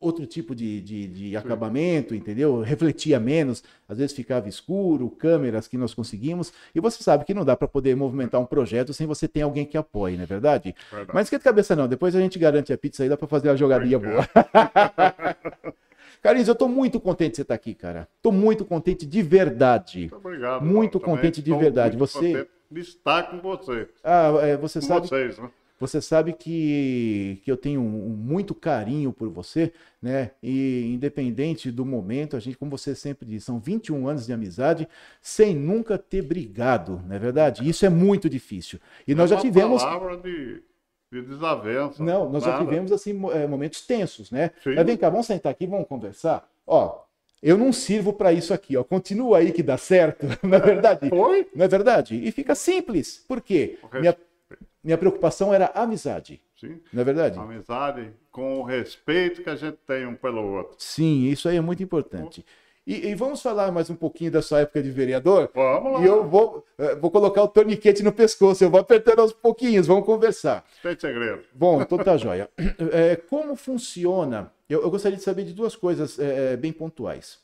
outro tipo de, de, de acabamento, entendeu? Refletia menos, às vezes ficava escuro, câmeras que nós conseguimos, e você sabe que não dá para poder movimentar um projeto sem você ter alguém que apoie, não é verdade? Verdade. Mas esquenta a cabeça não, depois a gente garante a pizza aí, dá para fazer uma jogadinha boa. Carlinhos, eu tô muito contente de você estar aqui, cara. Tô muito contente de verdade. Muito obrigado. Muito Paulo. contente de verdade. estou Você- de estar com você. Ah, é, você Com sabe vocês, né? Você sabe que, que eu tenho um- um muito carinho por você, né? E independente do momento, a gente, como você sempre diz, são 21 anos de amizade sem nunca ter brigado, não é verdade? Isso é muito difícil. E nós É já uma tivemos. palavra de, de desavença. Não, nós já nada. tivemos assim eh, momentos tensos, né? Sim. Mas vem cá, vamos sentar aqui, vamos conversar. Ó, eu não sirvo para isso aqui, ó. Continua aí que dá certo, não é verdade? Foi? Não é verdade? E fica simples. Por quê? Minha, minha preocupação era a amizade, Sim. não é verdade? Amizade com o respeito que a gente tem um pelo outro. Sim, isso aí é muito importante. E, e vamos falar mais um pouquinho da sua época de vereador? Vamos lá. E eu vou, eh, vou colocar o torniquete no pescoço, eu vou apertando aos pouquinhos, vamos conversar. Tem segredo. Bom, então tá joia. É, como funciona? Eu, eu gostaria de saber de duas coisas é, bem pontuais.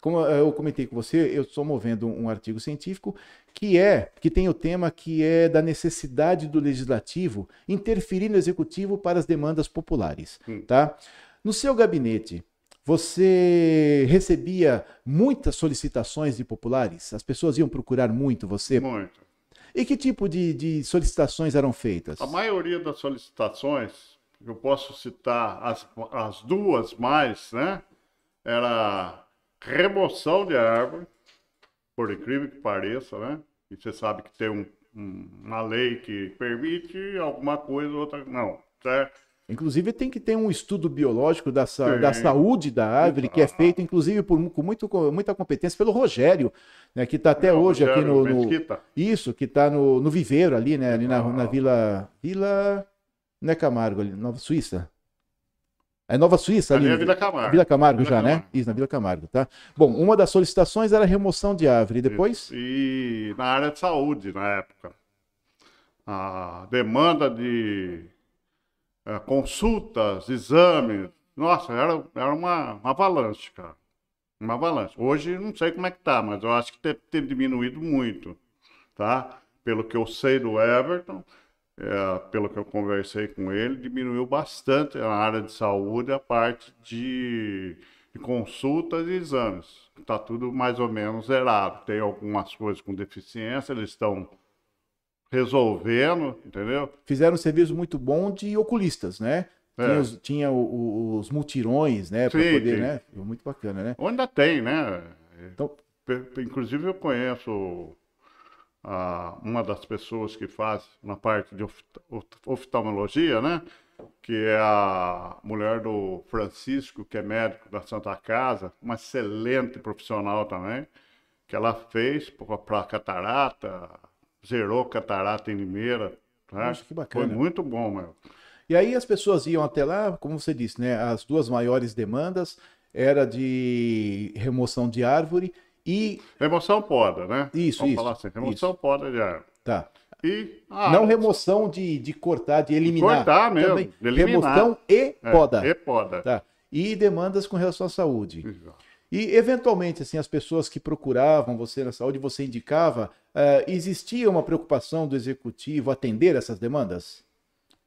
Como eu comentei com você, eu estou movendo um artigo científico que é que tem o tema que é da necessidade do legislativo interferir no executivo para as demandas populares, Hum. tá? No seu gabinete, você recebia muitas solicitações de populares? As pessoas iam procurar muito você? Muito. E que tipo de, de solicitações eram feitas? A maioria das solicitações, eu posso citar as, as duas mais, né? Era remoção de árvore, por incrível que pareça, né? E você sabe que tem um- um- uma lei que permite alguma coisa, outra não, certo? Inclusive tem que ter um estudo biológico da, sa- da saúde da árvore, que é feito, inclusive, por, com muito, com muita competência pelo Rogério, né, que está até É, o hoje aqui no, Rogério no-. Isso, que está no, no viveiro ali, né? Ali na, na Vila. Vila. Não é Camargo ali, Nova Suíça. É Nova Suíça ali. Ali é Vila Camargo. Vila Camargo Vila já, né? Camargo. Isso, na Vila Camargo, tá? Bom, uma das solicitações era a remoção de árvore. E depois? E na área de saúde, na época. A demanda de eh, consultas, exames. Nossa, era, era uma, uma avalanche, cara. Uma avalanche. Hoje não sei como é que tá, mas eu acho que tem, tem diminuído muito, tá? Pelo que eu sei do Everton, eh, pelo que eu conversei com ele, diminuiu bastante na área de saúde a parte de, de consultas e exames. Está tudo mais ou menos zerado. Tem algumas coisas com deficiência, eles estão resolvendo, entendeu? Fizeram um serviço muito bom de oculistas, né? É. Tinha, os, tinha o- os multirões, né? Para poder, sim. né? Muito bacana, né? Ainda tem, né? Então, Inclusive eu conheço uma das pessoas que faz na parte de oft- oft- oftalmologia, né? Que é a mulher do Francisco, que é médico da Santa Casa, uma excelente profissional também, que ela fez para catarata, zerou catarata em Limeira. Nossa, que bacana. Foi muito bom, meu. E aí as pessoas iam até lá, como você disse, né? As duas maiores demandas era de remoção de árvore e Remoção poda, né? Isso, Vamos isso, falar assim, remoção poda de árvore. tá. E a Não remoção de, de cortar, de eliminar. cortar mesmo, Também. eliminar. Remoção e é, poda. E poda. Tá. E demandas com relação à saúde. Exato. E, eventualmente, assim, as pessoas que procuravam você na saúde, você indicava, eh, existia uma preocupação do executivo atender essas demandas?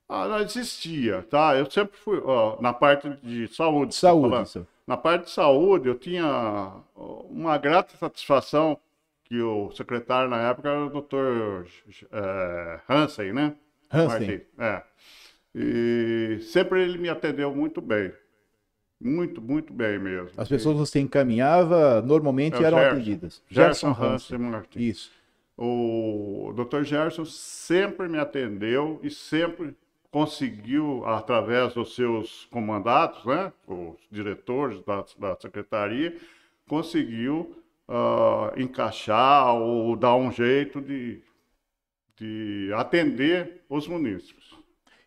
Ah, não existia, tá? Eu sempre fui, ó, na parte de saúde. Saúde, isso. Na parte de saúde, eu tinha uma grata satisfação que o secretário na época era o doutor é, Hansen, né? Hansen. É. E sempre ele me atendeu muito bem. Muito, muito bem mesmo. As pessoas que você encaminhava, normalmente É eram Gerson. atendidas. Gerson Hansen. Hansen Martins. Isso. O Dr. Gerson sempre me atendeu e sempre conseguiu, através dos seus comandados, né, os diretores da, da secretaria, conseguiu ah, encaixar ou dar um jeito de, de atender os munícipes.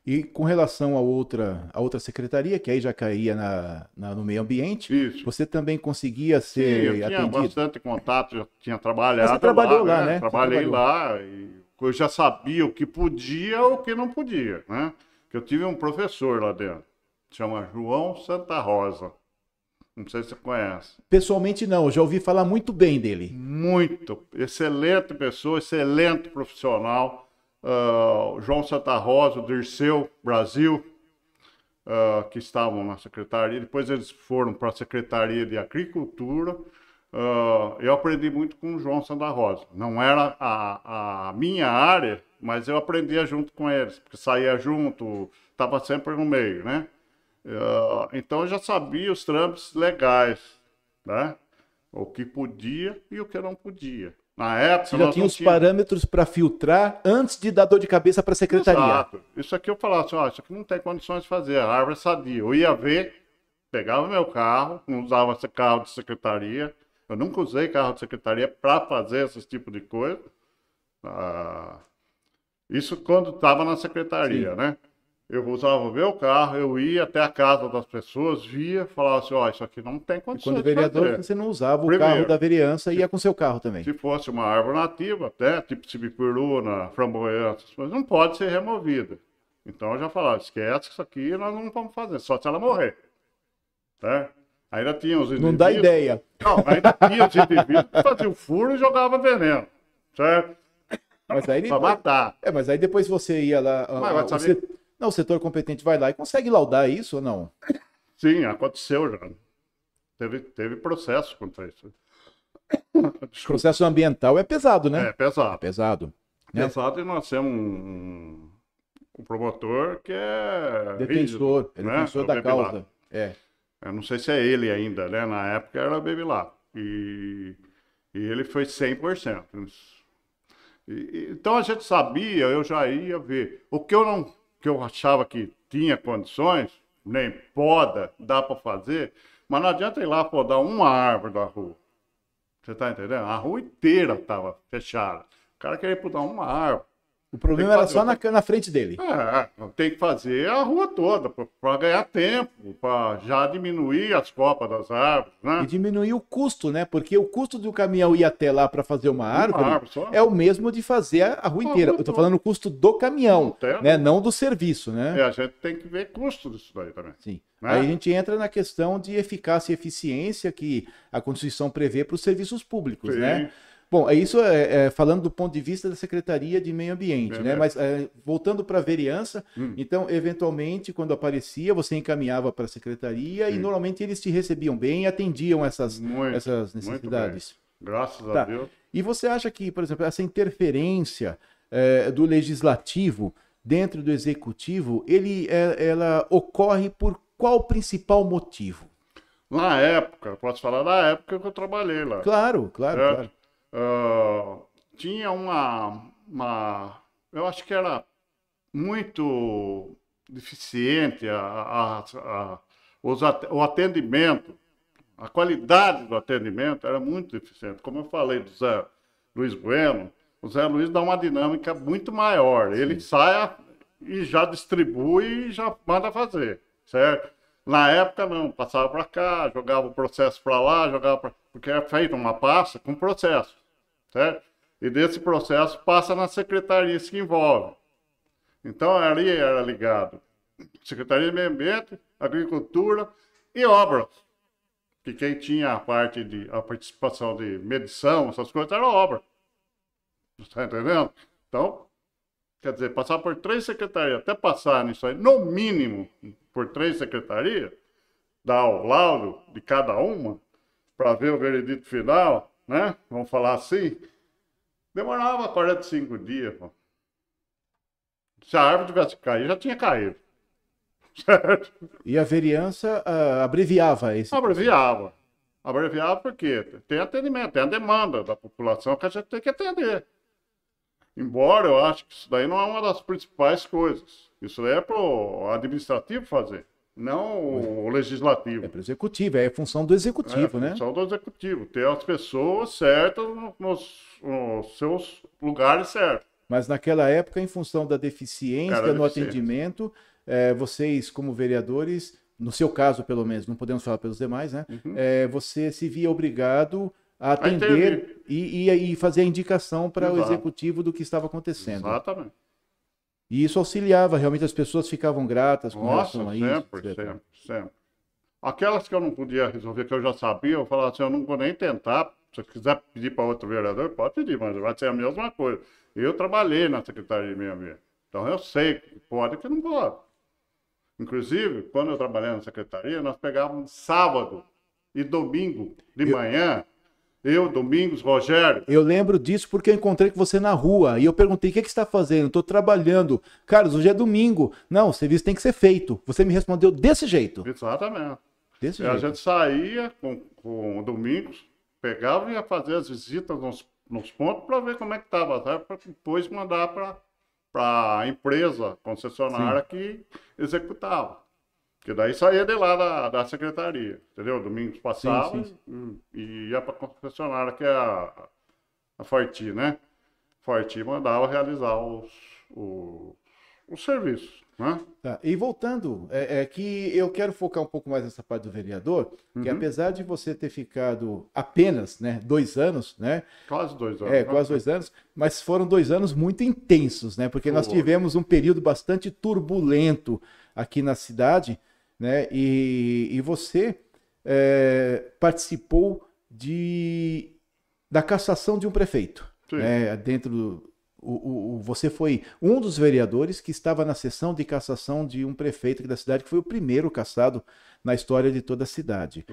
E com relação a outra, a outra secretaria, que aí já caía na, na- no meio ambiente, Isso. você também conseguia Sim, ser eu tinha atendido? bastante contato, já tinha trabalhado Você trabalhou lá, lá, né? Você Trabalhei lá e eu já sabia o que podia ou o que não podia, né? que eu tive um professor lá dentro, chama João Santa Rosa. Não sei se você conhece. Pessoalmente não, já ouvi falar muito bem dele. Muito. Excelente pessoa, excelente profissional. Uh, João Santa Rosa, o Dirceu Brasil, uh, que estavam na secretaria. Depois eles foram para a Secretaria de Agricultura. Uh, eu aprendi muito com o João Santa Rosa. Não era a, a minha área, mas eu aprendia junto com eles, porque saía junto, estava sempre no meio, né? Uh, então eu já sabia os trâmites legais, né? O que podia e o que não podia. Na época. Você já tinha os parâmetros para filtrar antes de dar dor de cabeça para a secretaria. Exato. Isso aqui eu falava assim: ó, isso aqui não tem condições de fazer, a árvore sadia. Eu ia ver, pegava meu carro, não usava esse carro de secretaria. Eu nunca usei carro de secretaria para fazer esse tipo de coisa. Ah, isso quando estava na secretaria, Sim. né? Eu usava o meu carro, eu ia até a casa das pessoas, via, falava assim, ó, oh, isso aqui não tem condições Quando vereador, você não usava o Primeiro, carro da vereança e ia com seu carro também. Se fosse uma árvore nativa, até, tipo cibipuruna, framboesa, mas não pode ser removida. Então eu já falava, esquece isso aqui, nós não vamos fazer, só se ela morrer. Tá? Ainda tinha os indivíduos... Não dá ideia. Não, ainda tinha os indivíduos que faziam furo e jogavam veneno, certo? Mas aí... Pra matar. É, mas aí depois você ia lá... Mas, você... Não, o setor competente vai lá e consegue laudar isso ou não? Sim, aconteceu já. Teve, teve processo contra isso. O processo ambiental é pesado, né? É pesado. É pesado. Né? Pesado e nós temos um, um promotor que é. Defensor, rígido, é defensor né? da causa. É. Eu não sei se é ele ainda, né? Na época era o lá. E, e ele foi 100%. E, então a gente sabia, eu já ia ver. O que eu não que eu achava que tinha condições, nem poda, dá para fazer, mas não adianta ir lá podar uma árvore da rua. Você está entendendo? A rua inteira estava fechada. O cara queria podar uma árvore. O problema era só na, na frente dele. É, tem que fazer a rua toda para ganhar tempo, para já diminuir as copas das árvores, né? E diminuir o custo, né? Porque o custo do caminhão ir até lá para fazer uma árvore, uma árvore é o mesmo de fazer a, rua inteira. Eu estou falando o custo do caminhão, não né? Não do serviço, né? É, a gente tem que ver custo disso daí também. Sim. Né? Aí a gente entra na questão de eficácia e eficiência que a Constituição prevê para os serviços públicos, Sim. né? Bom, é isso é, é, falando do ponto de vista da Secretaria de Meio Ambiente, é, né? Mas é, voltando para a vereança, hum. então, eventualmente, quando aparecia, você encaminhava para a Secretaria e normalmente eles te recebiam bem e atendiam essas, muito, essas necessidades. Graças tá. a Deus. E você acha que, por exemplo, essa interferência é, do legislativo dentro do executivo, ele, é, ela ocorre por qual principal motivo? Na época, posso falar da época que eu trabalhei lá. Claro, claro, claro uh, tinha uma, uma. Eu acho que era muito deficiente a, a, a, os, o atendimento, a qualidade do atendimento era muito deficiente. Como eu falei do Zé Luiz Bueno, o Zé Luiz dá uma dinâmica muito maior. Ele sai e já distribui e já manda fazer, certo? Na época não, passava para cá, jogava o processo para lá, jogava pra... porque era feita uma pasta com processo certo? E desse processo passa na secretaria que envolve. Então, ali era ligado Secretaria de Meio Ambiente, Agricultura e Obras. Que quem tinha a parte de a participação de medição, essas coisas, era obra. Está entendendo? Então, quer dizer, passar por três secretarias, até passar nisso aí, no mínimo, por três secretarias, dar o laudo de cada uma, para ver o veredito final, né? Vamos falar assim. Demorava 45 dias, pô. Se a árvore tivesse caído, já tinha caído. Certo? E a vereança uh, abreviava esse. Abreviava. Abreviava porque tem atendimento, tem a demanda da população que a gente tem que atender. Embora eu acho que isso daí não é uma das principais coisas. Isso daí é para o administrativo fazer não o legislativo. É para o executivo, é função do executivo, é né? função do executivo, ter as pessoas certas nos, nos seus lugares certos. Mas naquela época, em função da deficiência Cara, no atendimento, é, vocês, como vereadores, no seu caso pelo menos, não podemos falar pelos demais, né? Uhum. É, você se via obrigado a atender e, e, e, fazer a indicação para o executivo do que estava acontecendo. Exatamente. E isso auxiliava, realmente as pessoas ficavam gratas com Nossa, relação a isso. sempre, sempre, sempre. Aquelas que eu não podia resolver, que eu já sabia, eu falava assim, eu não vou nem tentar. Se você quiser pedir para outro vereador, pode pedir, mas vai ser a mesma coisa. Eu trabalhei na Secretaria de Meio Ambiente. Então eu sei que pode e que não pode. Inclusive, quando eu trabalhei na secretaria, nós pegávamos sábado e domingo de Eu- manhã. Eu, Domingos, Rogério. Eu lembro disso porque eu encontrei com você na rua e eu perguntei: o que, que você está fazendo? Estou trabalhando. Carlos, hoje é domingo. Não, o serviço tem que ser feito. Você me respondeu desse jeito. Exatamente. Desse E a jeito. gente saía com, com o Domingos, pegava e ia fazer as visitas nos, nos pontos para ver como é que estava, para depois mandar para a empresa concessionária que executava. Porque daí saía de lá da, da secretaria, entendeu? Domingos passava sim, E, e ia para a concessionária, que é a, a Forti, né? Forti mandava realizar os, os, os serviços, né? Tá, E voltando, é, é que eu quero focar um pouco mais nessa parte do vereador, que Uhum. apesar de você ter ficado apenas né, dois anos, né? Quase dois anos. É, né? quase dois anos, mas foram dois anos muito intensos, né? Porque nós tivemos um período bastante turbulento aqui na cidade, né? E, e você é, participou de da cassação de um prefeito, né? Dentro do, o, o- você foi um dos vereadores que estava na sessão de cassação de um prefeito aqui da cidade, que foi o primeiro cassado na história de toda a cidade.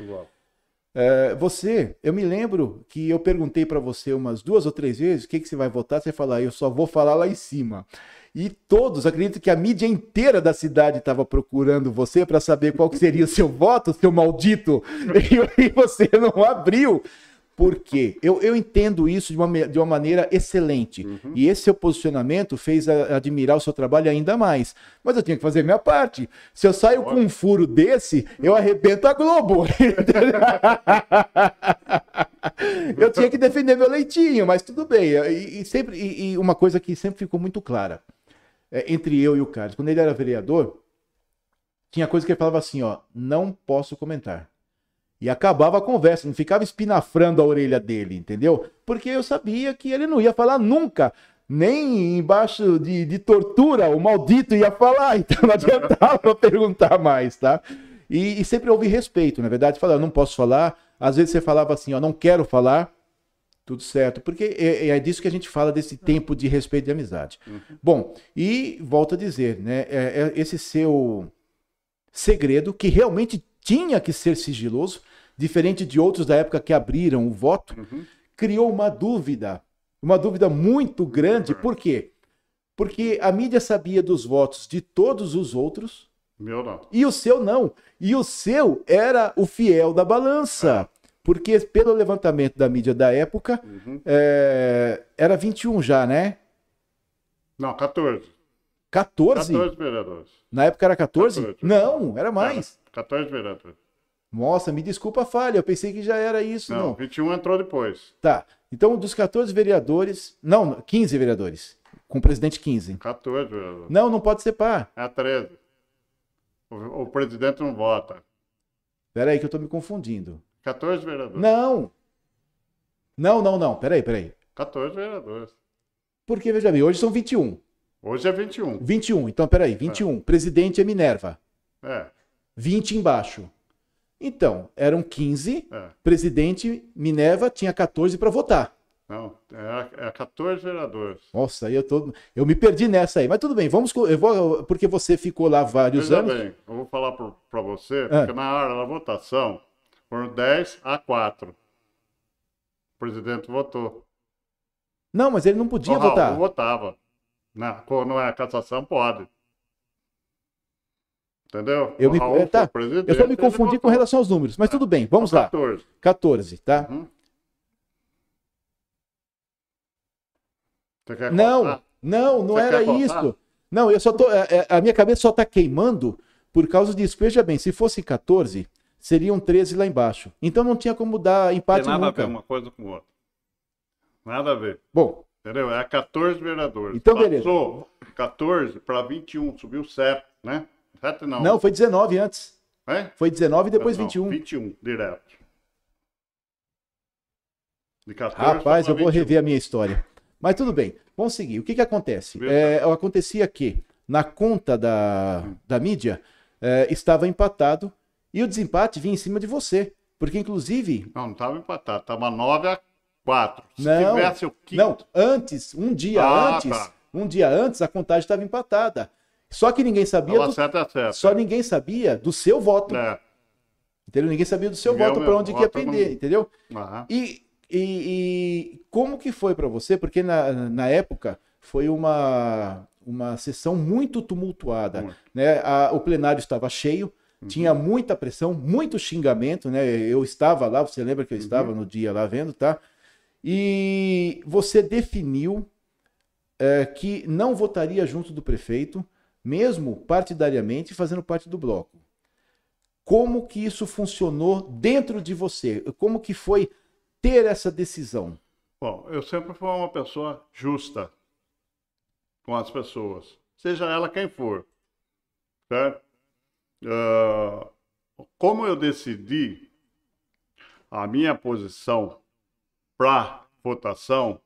É, Você, eu me lembro que eu perguntei para você umas duas ou três vezes o que, que você vai votar. Você falou, "Ah, eu só vou falar lá em cima. E todos, acredito que a mídia inteira da cidade estava procurando você para saber qual seria o seu voto, seu maldito, e, e você não abriu. Por quê? Eu, eu entendo isso de uma, de uma maneira excelente. E esse seu posicionamento fez a- admirar o seu trabalho ainda mais. Mas eu tinha que fazer minha parte. Se eu saio com um furo desse, eu arrebento a Globo. eu tinha que defender meu leitinho, mas tudo bem. E, e sempre, e, e uma coisa que sempre ficou muito clara é, entre eu e o Carlos, quando ele era vereador, tinha coisa que ele falava assim, ó, não posso comentar. E acabava a conversa, não ficava espinafrando a orelha dele, entendeu? Porque eu sabia que ele não ia falar nunca. Nem embaixo de, de tortura o maldito ia falar, então não adiantava perguntar mais, tá? E, e sempre houve respeito, na verdade, falar, não posso falar. Às vezes você falava assim, ó, não quero falar, tudo certo, porque é, é disso que a gente fala desse tempo de respeito e de amizade. Bom, e volto a dizer, né, é- é esse seu segredo que realmente tinha que ser sigiloso, diferente de outros da época que abriram o voto, criou uma dúvida, uma dúvida muito grande. Por quê? Porque a mídia sabia dos votos de todos os outros Meu não. e o seu não. E o seu era o fiel da balança. Porque pelo levantamento da mídia da época, Uhum. é, era 21 já, né? Não, 14. 14? 14 vereadores. Na época era 14? 14. Não, era mais. 14 vereadores. Nossa, me desculpa a falha, eu pensei que já era isso. Não, Não. 21 entrou depois. Tá. Então, dos 14 vereadores. Não, 15 vereadores. Com o presidente 15. 14 vereadores. Não, não pode ser par. É 13. O, o presidente não vota. Pera aí que eu tô me confundindo. 14 vereadores. Não. Não, não, não. Pera aí, pera aí. 14 vereadores. Porque, veja bem, hoje são 21. Hoje é 21. 21. Então, peraí. 21. Presidente é Minerva. É, 20 embaixo. Então, eram 15. é. Presidente Minerva tinha 14 para votar. Não, é, é 14 vereadores. Nossa, aí eu tô. Eu me perdi nessa aí. Mas tudo bem, vamos. Eu vou, porque você ficou lá vários Veja anos. bem, eu vou falar para você, Ah. porque na hora da votação foram 10 a 4. O presidente votou. Não, mas ele não podia o Raul votar. votava. Na, quando é cassação, pode. Entendeu? Eu O me- Raul é, tá. Eu só me confundi com relação aos números. Mas tudo bem, vamos lá. 14. 14, tá? Uhum. Você quer Não, contar? não, não Você era isso. Não, eu só tô. é, é, A minha cabeça só tá queimando por causa disso. Veja bem, se fosse 14, seriam 13 lá embaixo. Então não tinha como dar Tem empate nada a nunca. ver uma coisa com outra. Nada a ver. Bom, Entendeu? É 14 vereadores. Então, beleza. Passou 14 para 21, subiu 7, né? 7 não. não, foi 19 antes. É? Foi 19 e depois Não, 21. 21, direto. De 14 Rapaz, eu vou 21. rever a minha história. Mas tudo bem. Consegui. O que que acontece? É, acontecia que na conta da, da mídia é, estava empatado e o desempate vinha em cima de você. Porque, inclusive, Não, não estava empatado, estava 9 a 4. Se Não, tivesse o quinto. Não, antes, um dia Ah, antes, tá. um dia antes, a contagem estava empatada. Só que ninguém sabia, do, 7 a 7. só ninguém sabia do seu voto. É. Entendeu? Ninguém sabia do seu Meu, voto meu para onde que ia voto não- entendeu? Aham. E, e, e como que foi para você? Porque na, na época foi uma, uma sessão muito tumultuada. Muito. Né? A- o plenário estava cheio, tinha muita pressão, muito xingamento, né? Eu estava lá, você lembra que eu estava no dia lá vendo, tá? E você definiu eh, que não votaria junto do prefeito, mesmo partidariamente fazendo parte do bloco. Como que isso funcionou dentro de você? Como que foi ter essa decisão? Bom, eu sempre fui uma pessoa justa com as pessoas, seja ela quem for. Certo? Ah, como eu decidi a minha posição para votação,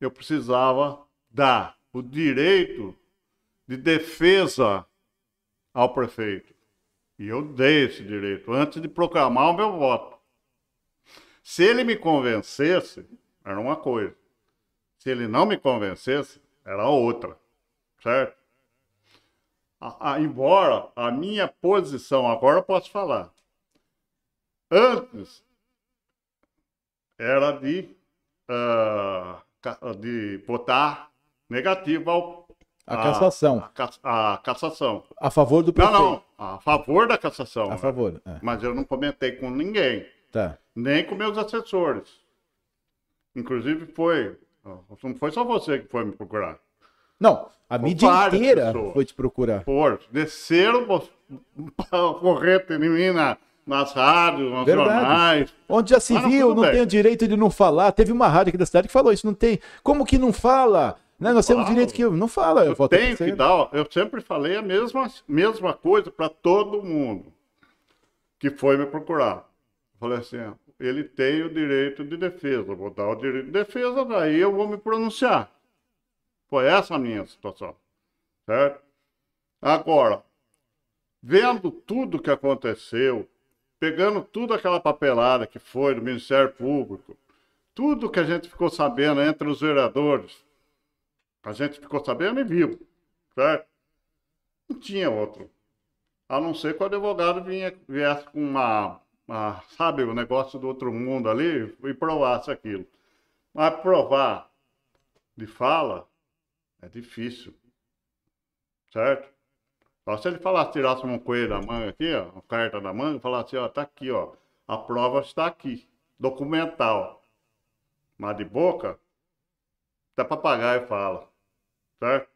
eu precisava dar o direito de defesa ao prefeito. E eu dei esse direito antes de proclamar o meu voto. Se ele me convencesse, era uma coisa. Se ele não me convencesse, era outra. Certo? A- a- embora a minha posição, agora eu posso falar, antes era de, ca- de votar negativo ao, A cassação. A, a cassação. A favor do Não, prefeito. não, a favor da cassação. A né? favor. é, Mas eu não comentei com ninguém tá. nem com meus assessores. Inclusive foi, não foi só você que foi me procurar. Não, a mídia inteira pessoas. foi te procurar. Por desceram corrente em mim na- nas rádios, nos Verdade. jornais. Onde já se Ah, não, viu, não bem. tem o direito de não falar. Teve uma rádio aqui da cidade que falou isso, não tem. Como que não fala? Né? Nós temos direito que não fala. Eu voto tenho que dar, eu sempre falei a mesma, mesma coisa para todo mundo que foi me procurar. Eu falei assim, ele tem o direito de defesa, eu vou dar o direito de defesa, daí eu vou me pronunciar. Foi essa a minha situação, certo? Agora, vendo tudo que aconteceu, pegando tudo aquela papelada que foi do Ministério Público, tudo que a gente ficou sabendo entre os vereadores, a gente ficou sabendo e viu, certo? Não tinha outro. A não ser que o advogado vinha, viesse com uma, uma, sabe, o negócio do outro mundo ali e provasse aquilo. Mas provar de fala é difícil, certo? Só se ele falasse, tirasse um coelho da manga aqui, ó, uma carta da manga, e falasse, ó, tá aqui, ó, a prova está aqui, documental. Mas de boca, até papagaio fala, certo?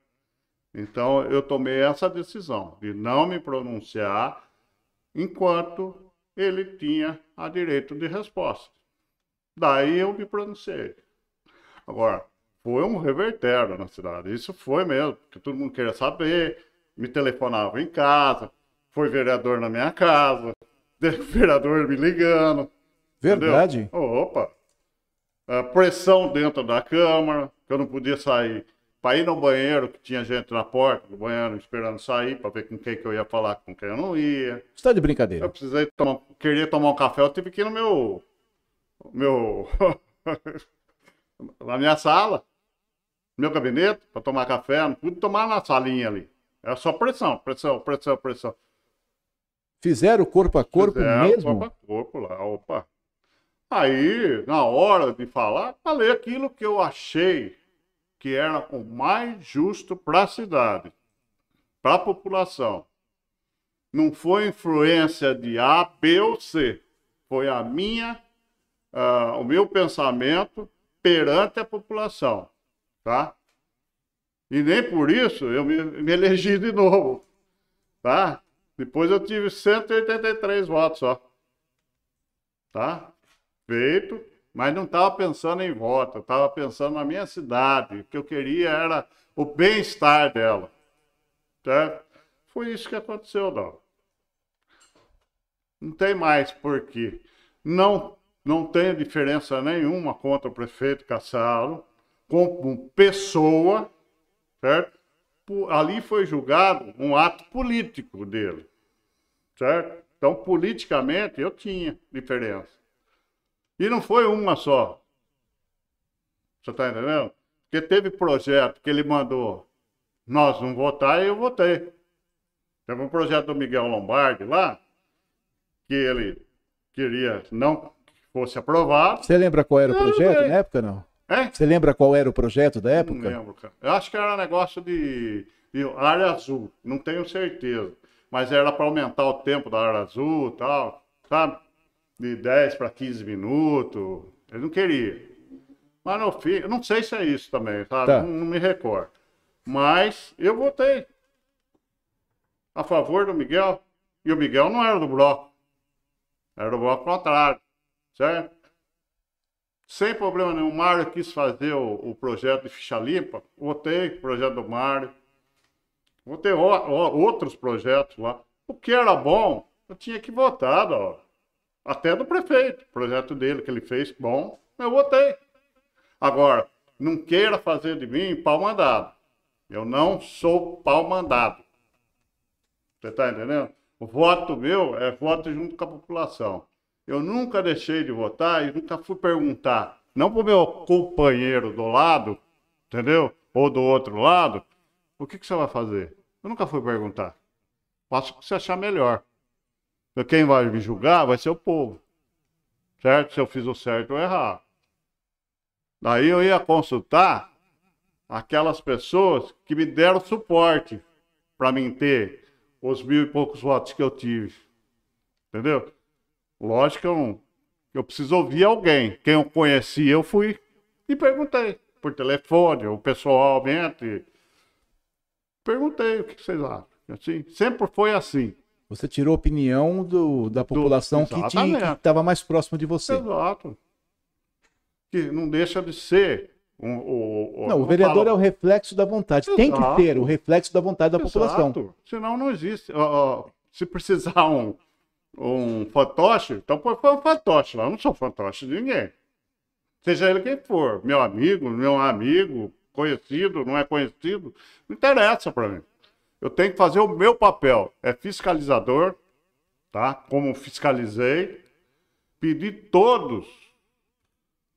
Então eu tomei essa decisão de não me pronunciar enquanto ele tinha a direito de resposta. Daí eu me pronunciei. Agora, foi um revertério na cidade. Isso foi mesmo, porque todo mundo queria saber, me telefonava em casa, foi vereador na minha casa, vereador me ligando. Verdade. Entendeu? Opa! A pressão dentro da Câmara, que eu não podia sair. Para ir no banheiro, que tinha gente na porta do banheiro esperando sair, para ver com quem que eu ia falar, com quem eu não ia. Você tá de brincadeira. Eu precisei tomar, queria tomar um café, eu tive que ir no meu. meu na minha sala, no meu gabinete, para tomar café, não pude tomar na salinha ali. Era só pressão, pressão, pressão, pressão. Fizeram corpo a corpo Fizeram mesmo? Corpo a corpo lá, opa. Aí, na hora de falar, falei aquilo que eu achei que era o mais justo para a cidade, para a população. Não foi influência de A, B ou C. Foi a minha, ah, o meu pensamento perante a população, tá? E nem por isso eu me, me elegi de novo, tá? Depois eu tive 183 votos só. Tá? Feito, mas não estava pensando em voto, estava pensando na minha cidade. O que eu queria era o bem-estar dela. Certo? Foi isso que aconteceu, não. Não tem mais porquê. Não, não tem diferença nenhuma contra o prefeito Cassaro. Como pessoa, certo? Ali foi julgado um ato político dele, certo? Então, politicamente, eu tinha diferença. E não foi uma só. Você está entendendo? Porque teve projeto que ele mandou nós não votar e eu votei. Teve um projeto do Miguel Lombardi lá, que ele queria não que fosse aprovado. Você lembra qual era o projeto na época, não? Você lembra qual era o projeto da Não época? lembro, cara. Eu acho que era negócio de, de área azul, não tenho certeza. Mas era para aumentar o tempo da área azul e tal, sabe? De 10 para 15 minutos. Ele não queria. Mas no fim, eu não sei se é isso também, sabe? Tá. Não, não me recordo. Mas eu votei a favor do Miguel. E o Miguel não era do bloco. Era do bloco contrário. Certo? Sem problema nenhum. O Mário quis fazer o, o projeto de ficha limpa. Votei projeto do Mário. Votei o- o- outros projetos lá. O que era bom, eu tinha que votar, hora. Até do prefeito. Projeto dele que ele fez, bom, eu votei. Agora, não queira fazer de mim pau mandado. Eu não sou pau mandado. Você está entendendo? O voto meu é voto junto com a população. Eu nunca deixei de votar e nunca fui perguntar, não para o meu companheiro do lado, entendeu? Ou do outro lado, o que, que você vai fazer? Eu nunca fui perguntar. Faço o que você achar melhor. Quem vai me julgar vai ser o povo. Certo? Se eu fiz o certo ou errado. Daí eu ia consultar aquelas pessoas que me deram suporte para mim ter os mil e poucos votos que eu tive. Entendeu? Lógico que eu, eu preciso ouvir alguém. Quem eu conhecia, eu fui e perguntei. Por telefone, ou pessoalmente. Perguntei o que vocês acham. Assim, sempre foi assim. Você tirou a opinião do, da população que exatamente. estava mais próximo de você. Exato. Que não deixa de ser. Um, o, o- Não, o vereador é o reflexo da vontade. Tem que Exato. ter o reflexo da vontade da população. Exato. Senão não existe. Ó, ó, se precisar um, um fantoche, então põe um fantoche lá. Eu não sou fantoche de ninguém. Seja ele quem for. Meu amigo, meu amigo, conhecido, não é conhecido, não interessa para mim. Eu tenho que fazer o meu papel. É fiscalizador, tá? Como fiscalizei. Pedir todos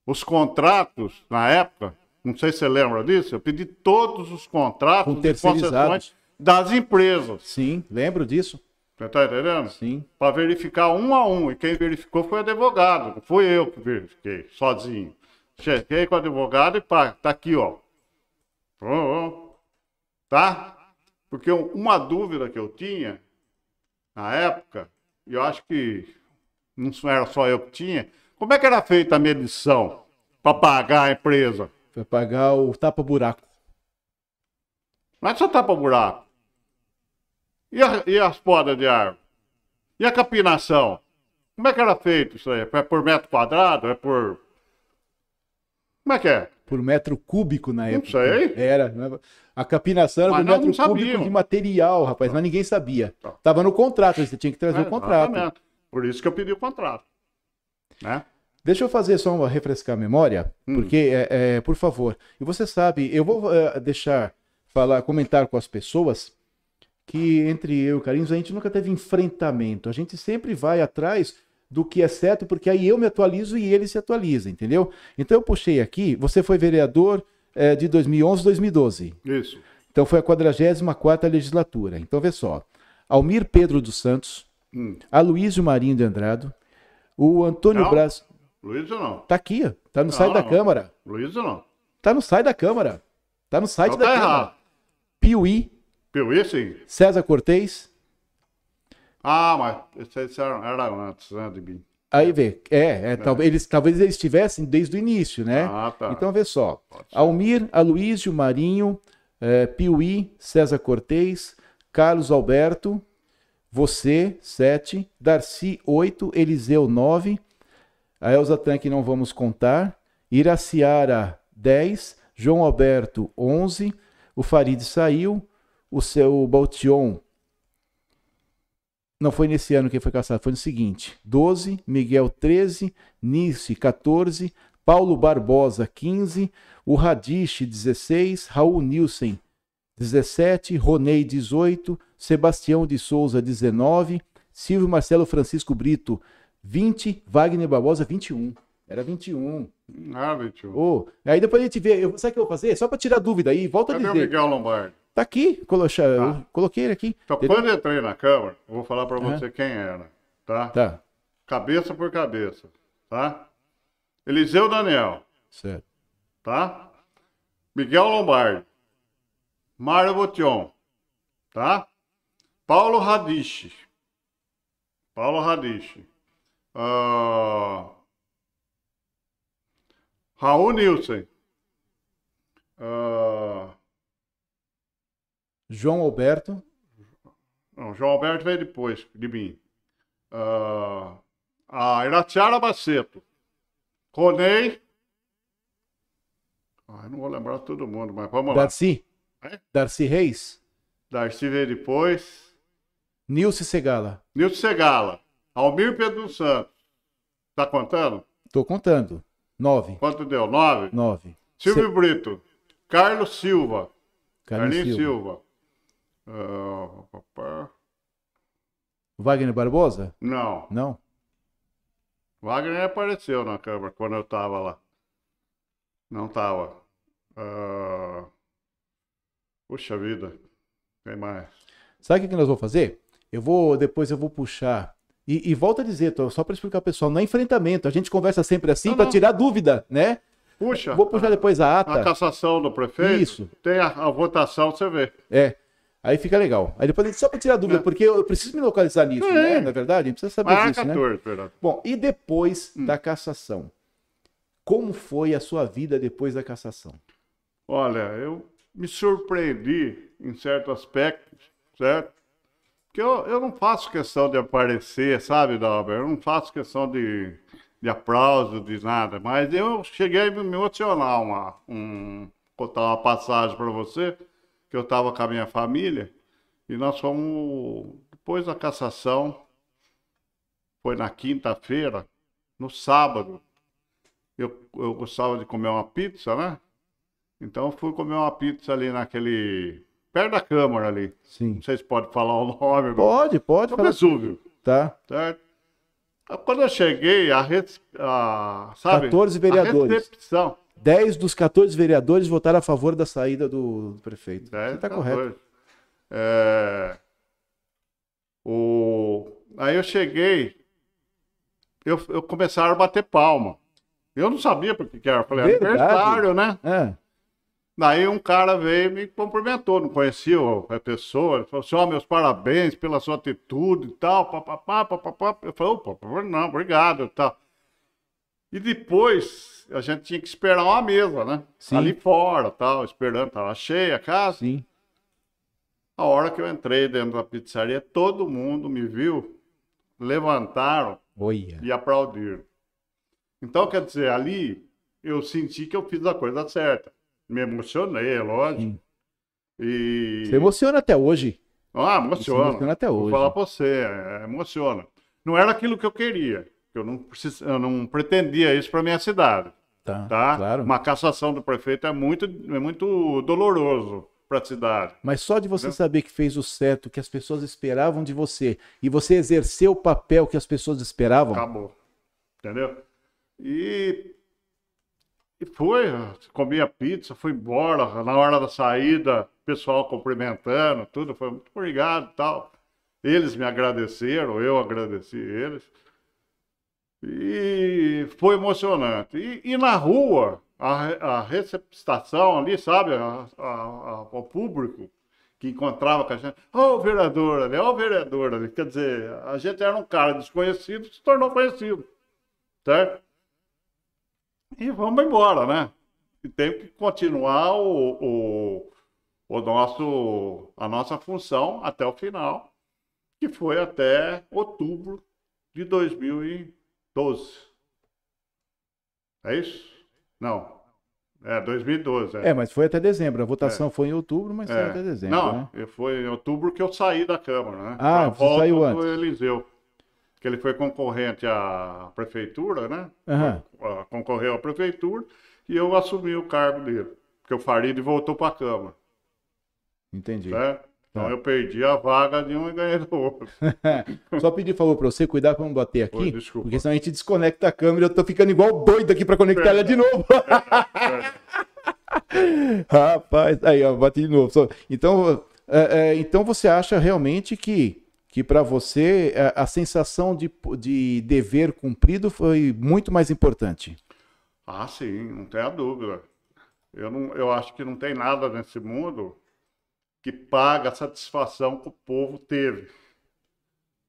os contratos na época. Não sei se você lembra disso. Eu pedi todos os contratos Com terceirizados. das empresas. Sim, lembro disso. Você tá entendendo? Sim. Para verificar um a um. E quem verificou foi o advogado. Não fui eu que verifiquei, sozinho. Cheguei com o advogado e pá, tá aqui, ó. Tá? Porque um- uma dúvida que eu tinha na época, e eu acho que não era só eu que tinha, como é que era feita a medição para pagar a empresa? Foi pagar o tapa-buraco. Não é só tapa buraco. E, a- e as podas de árvore? E a capinação? Como é que era feito isso aí? É por metro quadrado? É por. Como é que é? Por metro cúbico na Não época. sei. Era. né? A capinação era Mas por metro não cúbico de material, rapaz, mas ninguém sabia. Tá. Tava no contrato, você tinha que trazer o contrato. Exatamente. Por isso que eu pedi o contrato. Né? Deixa eu fazer só uma refrescar a memória, Hum. porque, é, é, por favor, e você sabe, eu vou é, deixar falar, comentar com as pessoas que entre eu e o Carlinhos a gente nunca teve enfrentamento, a gente sempre vai atrás do que é certo, porque aí eu me atualizo e ele se atualiza, entendeu? Então eu puxei aqui, você foi vereador é, de 2011 2012, Isso. então foi a 44ª legislatura, então vê só, Almir Pedro dos Santos, Hum. Aloysio Marinho de Andrado, o Antônio Não. Braz... Luiz ou não? Tá aqui, ó. Tá no site da não. Câmara. Luiz ou não? Tá no site da Câmara. Tá no site Então da tá Câmara. errado. Piuí, Piuí, sim. César Cortez. Ah, mas esse, era, antes né, de mim. Aí vê. É, é, Talvez, eles, talvez eles estivessem desde o início, né? Ah, tá. Então vê só. Almir, Aloísio, Marinho, eh, Piuí, César Cortez, Carlos Alberto, você, 7, Darcy, 8, Eliseu, 9, a Elza Tanque não vamos contar, Iraciara, 10, João Alberto, 11, o Farid saiu, o seu Baltion não foi nesse ano que foi caçado, foi no seguinte: 12, Miguel 13, Nice 14, Paulo Barbosa, 15. O Radish, 16. Raul Nielsen, 17. Ronei, 18. Sebastião de Souza, 19. Silvio Marcelo Francisco Brito, 20. Wagner Barbosa, 21. Era 21. Ah, 21. Ô, aí depois a gente vê. Eu, sabe o que eu vou fazer? Só para tirar dúvida aí, volta a Cadê o dizer. Miguel Lombardi? Tá aqui, colocha- Tá. coloquei ele aqui. Então, Entendeu? quando eu entrei na Câmara, eu vou falar para você quem era, tá? Tá, Cabeça por cabeça, tá? Eliseu Daniel, certo. tá? Miguel Lombardi, Mário Botion, tá? Paulo Radiche, Paulo Radiche, ah, Raul Nilsen, ah, João Alberto, não, João Alberto veio depois de mim, Ah, a Iratiara Baceto, Ronei, Ai, não vou lembrar todo mundo, mas vamos lá. Darcy, É? Darcy Reis, Darcy veio depois. Nilce Segala. Nilson Segala. Almir Pedro Santos. Tá contando? Tô contando. Nove. Quanto deu? Nove? Nove. Silvio Brito. Carlos Silva. Carlinhos Carlinhos Silva. Silva. Papá. Wagner Barbosa? não. Não. Wagner apareceu na Câmara quando eu tava lá. Não tava. Ah, Puxa vida. Tem mais. Sabe o que nós vamos fazer? Eu vou, depois eu vou puxar. E, e volto a dizer, só para explicar ao pessoal, não é enfrentamento. A gente conversa sempre assim para tirar dúvida, né? Puxa. Vou puxar depois a A ata. cassação do prefeito. Isso. Tem a, a votação, você vê. É. Aí fica legal. Aí depois, só para tirar dúvida, porque eu preciso me localizar nisso, É. né? Na verdade, a gente precisa saber Mas disso, né? 14, verdade. Bom, e depois Hum. da cassação? Como foi a sua vida depois da cassação? Olha, eu me surpreendi em certo aspecto, certo? Porque eu, eu não faço questão de aparecer, sabe, Dalber? Eu não faço questão de, de aplauso, de nada. Mas eu cheguei a me emocionar uma, um, contar uma passagem para você, que eu estava com a minha família, e nós fomos, depois da cassação, foi na quinta-feira, no sábado, eu, eu gostava de comer uma pizza, né? Então eu fui comer uma pizza ali naquele. perto da Câmara ali. Sim. Não sei se pode falar o nome. Pode, pode No falar. Vesúvio, Tá. certo? Quando eu cheguei, a, res- a sabe? 14 vereadores. A recepção. 10 dos 14 vereadores votaram a favor da saída do, do prefeito. Você tá 14. correto. É, o... Aí eu cheguei, eu, eu começaram a bater palma. Eu não sabia por que era. Eu falei, Verdade. aniversário, né? É. Daí um cara veio e me cumprimentou, não conhecia a pessoa. Ele falou assim: ó, meus parabéns pela sua atitude e tal, papapá, papapá. Eu falei: opa, não, obrigado e tal. E depois a gente tinha que esperar uma mesa, né? Sim. Ali fora, tal, esperando, tava cheia a casa. Sim. A hora que eu entrei dentro da pizzaria, todo mundo me viu, levantaram Olha. e aplaudiram. Então, quer dizer, ali eu senti que eu fiz a coisa certa. Me emocionei, é lógico. Sim. E. Você emociona até hoje. Ah, Você emociona. emociona até Vou hoje. falar pra você, é, emociona. Não era aquilo que eu queria. Eu não, precis... eu não pretendia isso para minha cidade, Tá. tá? Claro. Uma cassação do prefeito é muito, é muito doloroso para a cidade. Mas só de você Entendeu? saber que fez o certo, que as pessoas esperavam de você, e você exerceu o papel que as pessoas esperavam, Acabou. Entendeu? E, e foi, comi a pizza, fui embora. Na hora da saída, pessoal cumprimentando, tudo. Foi muito obrigado e tal. Eles me agradeceram, eu agradeci eles. E foi emocionante. E, e na rua, a, a receptação ali, sabe, a, a- público que encontrava com a gente, ó o vereador ali, ó o vereador ali. Quer dizer, a gente era um cara desconhecido, se tornou conhecido, certo? E vamos embora, né? E tem que continuar o, o, o nosso, a nossa função até o final, que foi até outubro de 2012. É isso? Não. É, 2012. É, mas foi até dezembro. A votação foi em outubro, mas foi É. até dezembro, Não, né? foi em outubro que eu saí da Câmara, né? Ah, A você saiu do antes. Eliseu. que ele foi concorrente à prefeitura, né? Ah, Concorreu à prefeitura e eu assumi o cargo dele. Porque o Farid voltou para a Câmara, Entendi. certo? Então Tá. eu perdi a vaga de um e ganhei do outro. Só pedir favor pra você, cuidar pra não bater aqui, Oi, desculpa. porque senão a gente desconecta a câmera e eu tô ficando igual doido aqui pra conectar ela de novo. Rapaz, aí ó, bati de novo. Então, é, é, então você acha realmente que, que para você é, a sensação de, de dever cumprido foi muito mais importante? Ah, sim, não tem a dúvida. Eu, não, eu acho que não tem nada nesse mundo que paga a satisfação que o povo teve.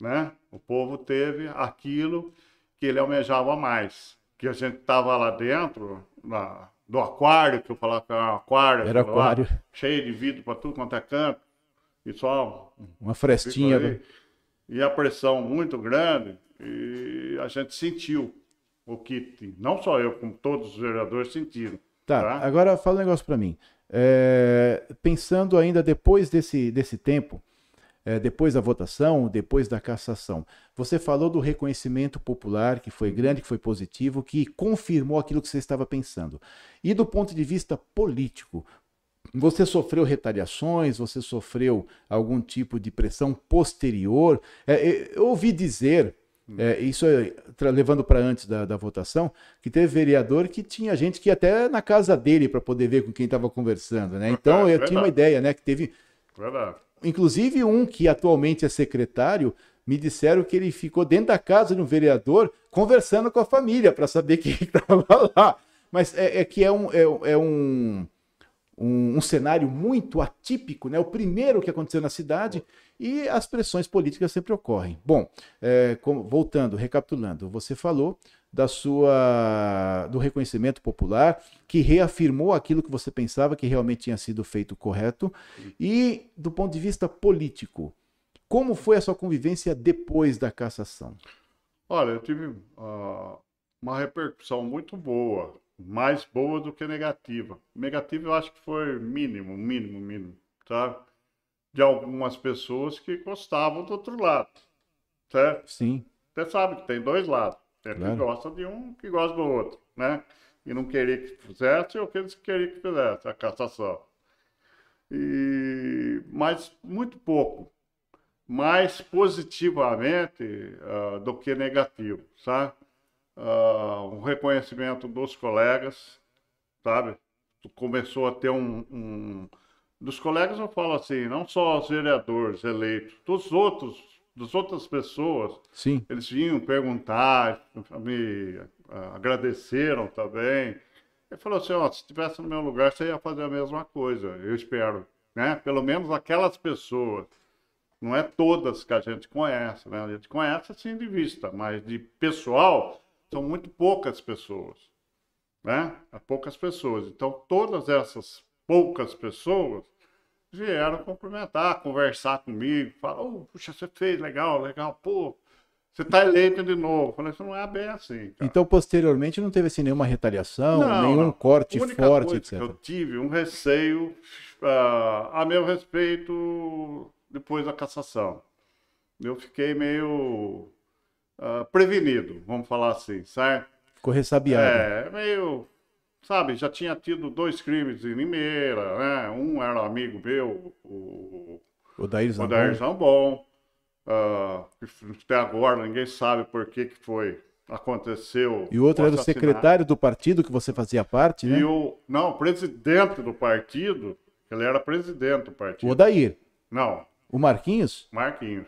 Né? O povo teve aquilo que ele almejava mais. Que a gente estava lá dentro, na- do aquário, que eu falava que era um aquário, Era aquilo lá, aquário. cheio de vidro para tudo quanto é canto, e só Uma frestinha. Aí. E a pressão muito grande, e a gente sentiu o que, não só eu, como todos os vereadores sentiram. Tá, Tá. agora fala um negócio para mim. É, pensando ainda depois desse, desse tempo, é, depois da votação, depois da cassação, você falou do reconhecimento popular, que foi grande, que foi positivo, que confirmou aquilo que você estava pensando. E do ponto de vista político, você sofreu retaliações, você sofreu algum tipo de pressão posterior? É, é, eu ouvi dizer, é, isso é, levando para antes da, da votação, que teve vereador que tinha gente que ia até na casa dele para poder ver com quem estava conversando, né? Então É eu tinha uma ideia, né? Que teve, Verdade. inclusive um que atualmente é secretário, me disseram que ele ficou dentro da casa de um vereador conversando com a família para saber quem estava lá. Mas é, é que é um, é, é um, um, um cenário muito atípico, né? O primeiro que aconteceu na cidade e as pressões políticas sempre ocorrem. Bom, é, como- voltando, recapitulando, você falou da sua do reconhecimento popular que reafirmou aquilo que você pensava que realmente tinha sido feito correto e do ponto de vista político, como foi a sua convivência depois da cassação? Olha, eu tive ah, uma repercussão muito boa, mais boa do que negativa. Negativa eu acho que foi mínimo, mínimo, mínimo, sabe? De algumas pessoas que gostavam do outro lado, certo? Sim, Você sabe que tem dois lados. Tem Claro. que gosta de um que gosta do outro, né? E não queria que fizesse ou que queriam que fizesse a cassação. E... Mas muito pouco. Mais positivamente ah, do que negativo, sabe? Ah, um reconhecimento dos colegas, sabe? Começou a ter um, um... Dos colegas eu falo assim, não só os vereadores eleitos, dos outros, das outras pessoas, sim, eles vinham perguntar, me ah, agradeceram também. Ele falou assim, ó, se estivesse no meu lugar, você ia fazer a mesma coisa, eu espero, né? Pelo menos aquelas pessoas. Não é todas que a gente conhece, né? A gente conhece assim de vista, mas de pessoal, são muito poucas pessoas, né? Há poucas pessoas. Então, todas essas poucas pessoas vieram cumprimentar, conversar comigo, falar, oh, puxa, você fez legal, legal, pô, você tá eleito de novo. Eu falei, isso não é bem assim, cara. Então, posteriormente, não teve assim, nenhuma retaliação, Não, nenhum não. corte forte, etc. eu tive um receio ah, a meu respeito depois da cassação. Eu fiquei meio ah, prevenido, vamos falar assim, certo? Ficou ressabiado. É, meio, sabe, já tinha tido dois crimes em Limeira, né? Um era amigo meu, o O Daír o Zambon. Dair Zambon. ah, que até agora ninguém sabe por que, que foi, aconteceu. E o outro era o secretário do partido que você fazia parte, né? E o, não, o presidente do partido, ele era presidente do partido. O Odair. Não, O Marquinhos? Marquinhos.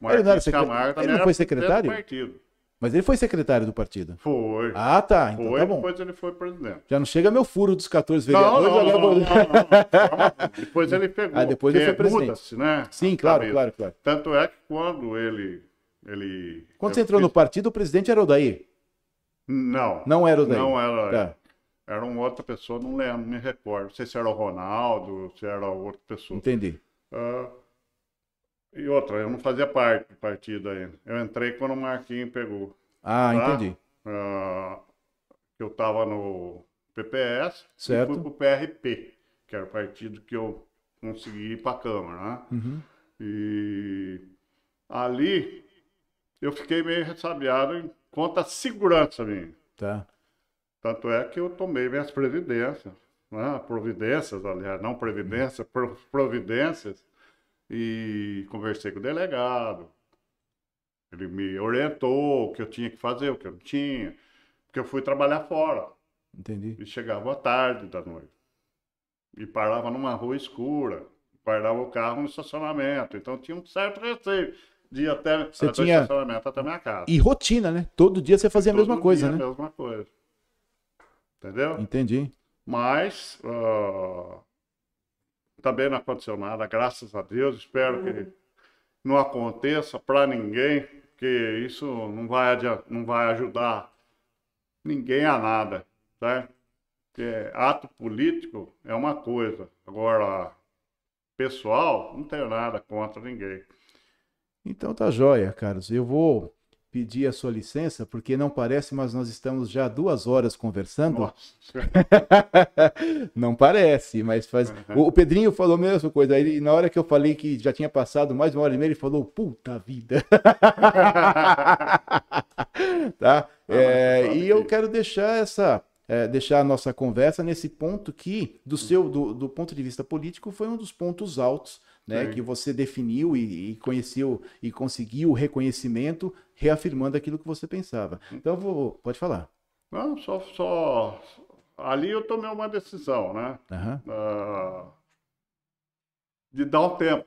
Ele não era Marquinhos secre- Camargo ele não foi presidente do secretário? partido. Mas ele foi secretário do partido. Foi. Ah, tá. Então foi, tá bom. depois ele foi presidente. Já não chega meu furo dos 14 Não, vereadores. não, não, não, não, não. Depois ele pegou. Ah, depois ele foi presidente. né? Sim, claro, claro, claro. Tanto é que quando ele... ele Quando você entrou no partido, o presidente era o Odair. Não. Não era o Odair. Não era. Tá. Era uma outra pessoa, não lembro, me recordo. Não sei se era o Ronaldo, se era outra pessoa. Entendi. Ah, e outra, eu não fazia parte do partido ainda. Eu entrei quando o Marquinhos pegou. Ah, Tá? entendi. Ah, eu estava no PPS Certo. e fui pro PRP, que era o partido que eu consegui ir para a Câmara, né? Uhum. E ali eu fiquei meio ressabiado em conta da segurança minha. Tá. Tanto é que eu tomei minhas previdências, né? providências, aliás, não previdência, pro- providências, e conversei com o delegado. Ele me orientou o que eu tinha que fazer, o que eu não tinha, porque eu fui trabalhar fora Entendi. e chegava à tarde da noite. E parava numa rua escura, parava o carro no estacionamento, então tinha um certo receio de ir até, Você até tinha- o estacionamento até a minha casa. E rotina, né? Todo dia você fazia a mesma coisa, né? A mesma coisa. Entendeu? Entendi. Mas ah, também não aconteceu nada, graças a Deus. Espero que não aconteça para ninguém, porque isso não vai, não vai ajudar ninguém a nada, certo? Porque ato político é uma coisa, agora pessoal, não tenho nada contra ninguém. Então tá jóia, Carlos. Eu vou pedir a sua licença, porque não parece, mas nós estamos já duas horas conversando. Não parece, mas faz. Uhum. O o Pedrinho falou a mesma coisa. Aí, na hora que eu falei que já tinha passado mais uma hora e meia, ele falou: Puta vida. tá? É, você sabe e eu que- quero deixar essa. é, deixar a nossa conversa nesse ponto que, do seu do, do ponto de vista político, foi um dos pontos altos, né? Sim. Que você definiu e, e conheceu e conseguiu o reconhecimento, reafirmando aquilo que você pensava. Então, vou, pode falar. Não, só, só. Ali eu tomei uma decisão, né? Aham. ah, de dar um tempo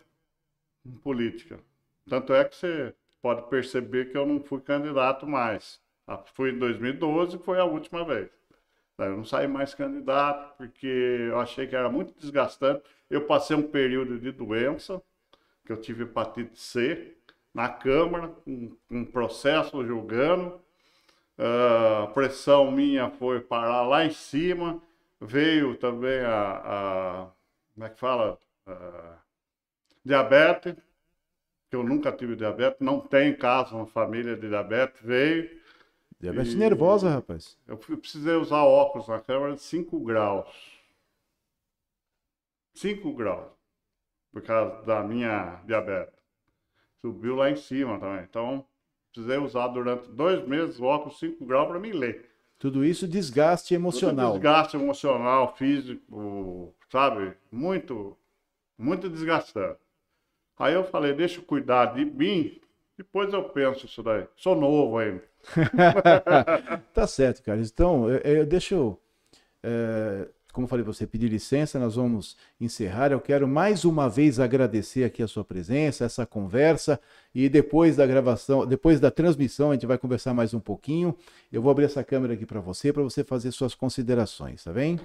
em política. Tanto é que você pode perceber que eu não fui candidato mais. Ah, Fui em 2012, foi a última vez. Eu não saí mais candidato porque eu achei que era muito desgastante. Eu passei um período de doença, que eu tive hepatite C, na Câmara, um, um processo julgando. Ah, a pressão minha foi parar lá em cima. Veio também a, a- como é que fala? Ah, diabetes, que eu nunca tive diabetes, não tenho caso na família de diabetes, veio. Diabetes E- nervosa, rapaz. Eu precisei usar óculos na câmera de 5 graus. 5 graus. Por causa da minha diabetes. Subiu lá em cima também. Então, precisei usar durante dois meses o óculos 5 graus para me ler. Tudo isso desgaste emocional. Muito desgaste emocional, físico, sabe? Muito, muito desgastante. Aí eu falei, deixa eu cuidar de mim, depois eu penso isso daí. Sou novo ainda. Tá certo, Carlos. Então, eu, eu- deixa eu, é, como falei você, pedir licença, nós vamos encerrar. Eu quero mais uma vez agradecer aqui a sua presença, essa conversa, e depois da gravação, depois da transmissão, a gente vai conversar mais um pouquinho. Eu vou abrir essa câmera aqui para você, para você fazer suas considerações, tá bem?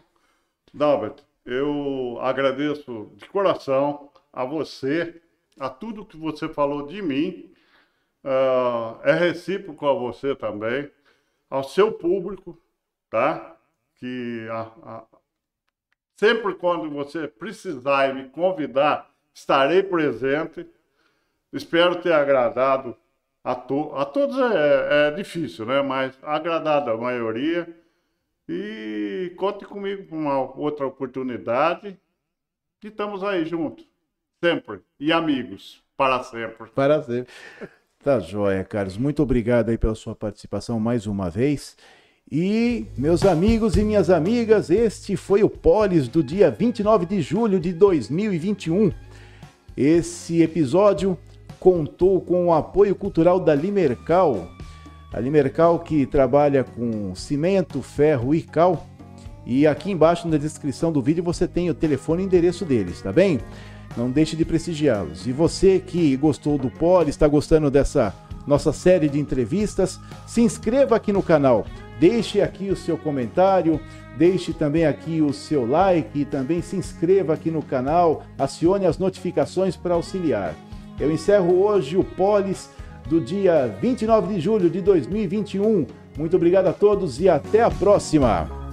Dalbert, eu agradeço de coração a você, a tudo que você falou de mim. Ah, é recíproco a você também, ao seu público, tá? Que a- a- sempre quando você precisar e me convidar, estarei presente. Espero ter agradado a, to a todos. É, é difícil, né? Mas agradado a maioria. E conte comigo para uma outra oportunidade. E estamos aí juntos. Sempre. E amigos. Para sempre. Para sempre. Tá joia, Carlos. Muito obrigado aí pela sua participação mais uma vez. E, meus amigos e minhas amigas, este foi o Polis do dia 29 de julho de 2021. Esse episódio contou com o apoio cultural da Limercal. A Limercal que trabalha com cimento, ferro e cal. E aqui embaixo na descrição do vídeo você tem o telefone e endereço deles, tá bem? Não deixe de prestigiá-los. E você que gostou do Poli, está gostando dessa nossa série de entrevistas, se inscreva aqui no canal. Deixe aqui o seu comentário, deixe também aqui o seu like e também se inscreva aqui no canal, acione as notificações para auxiliar. Eu encerro hoje o Polis do dia 29 de julho de 2021. Muito obrigado a todos e até a próxima!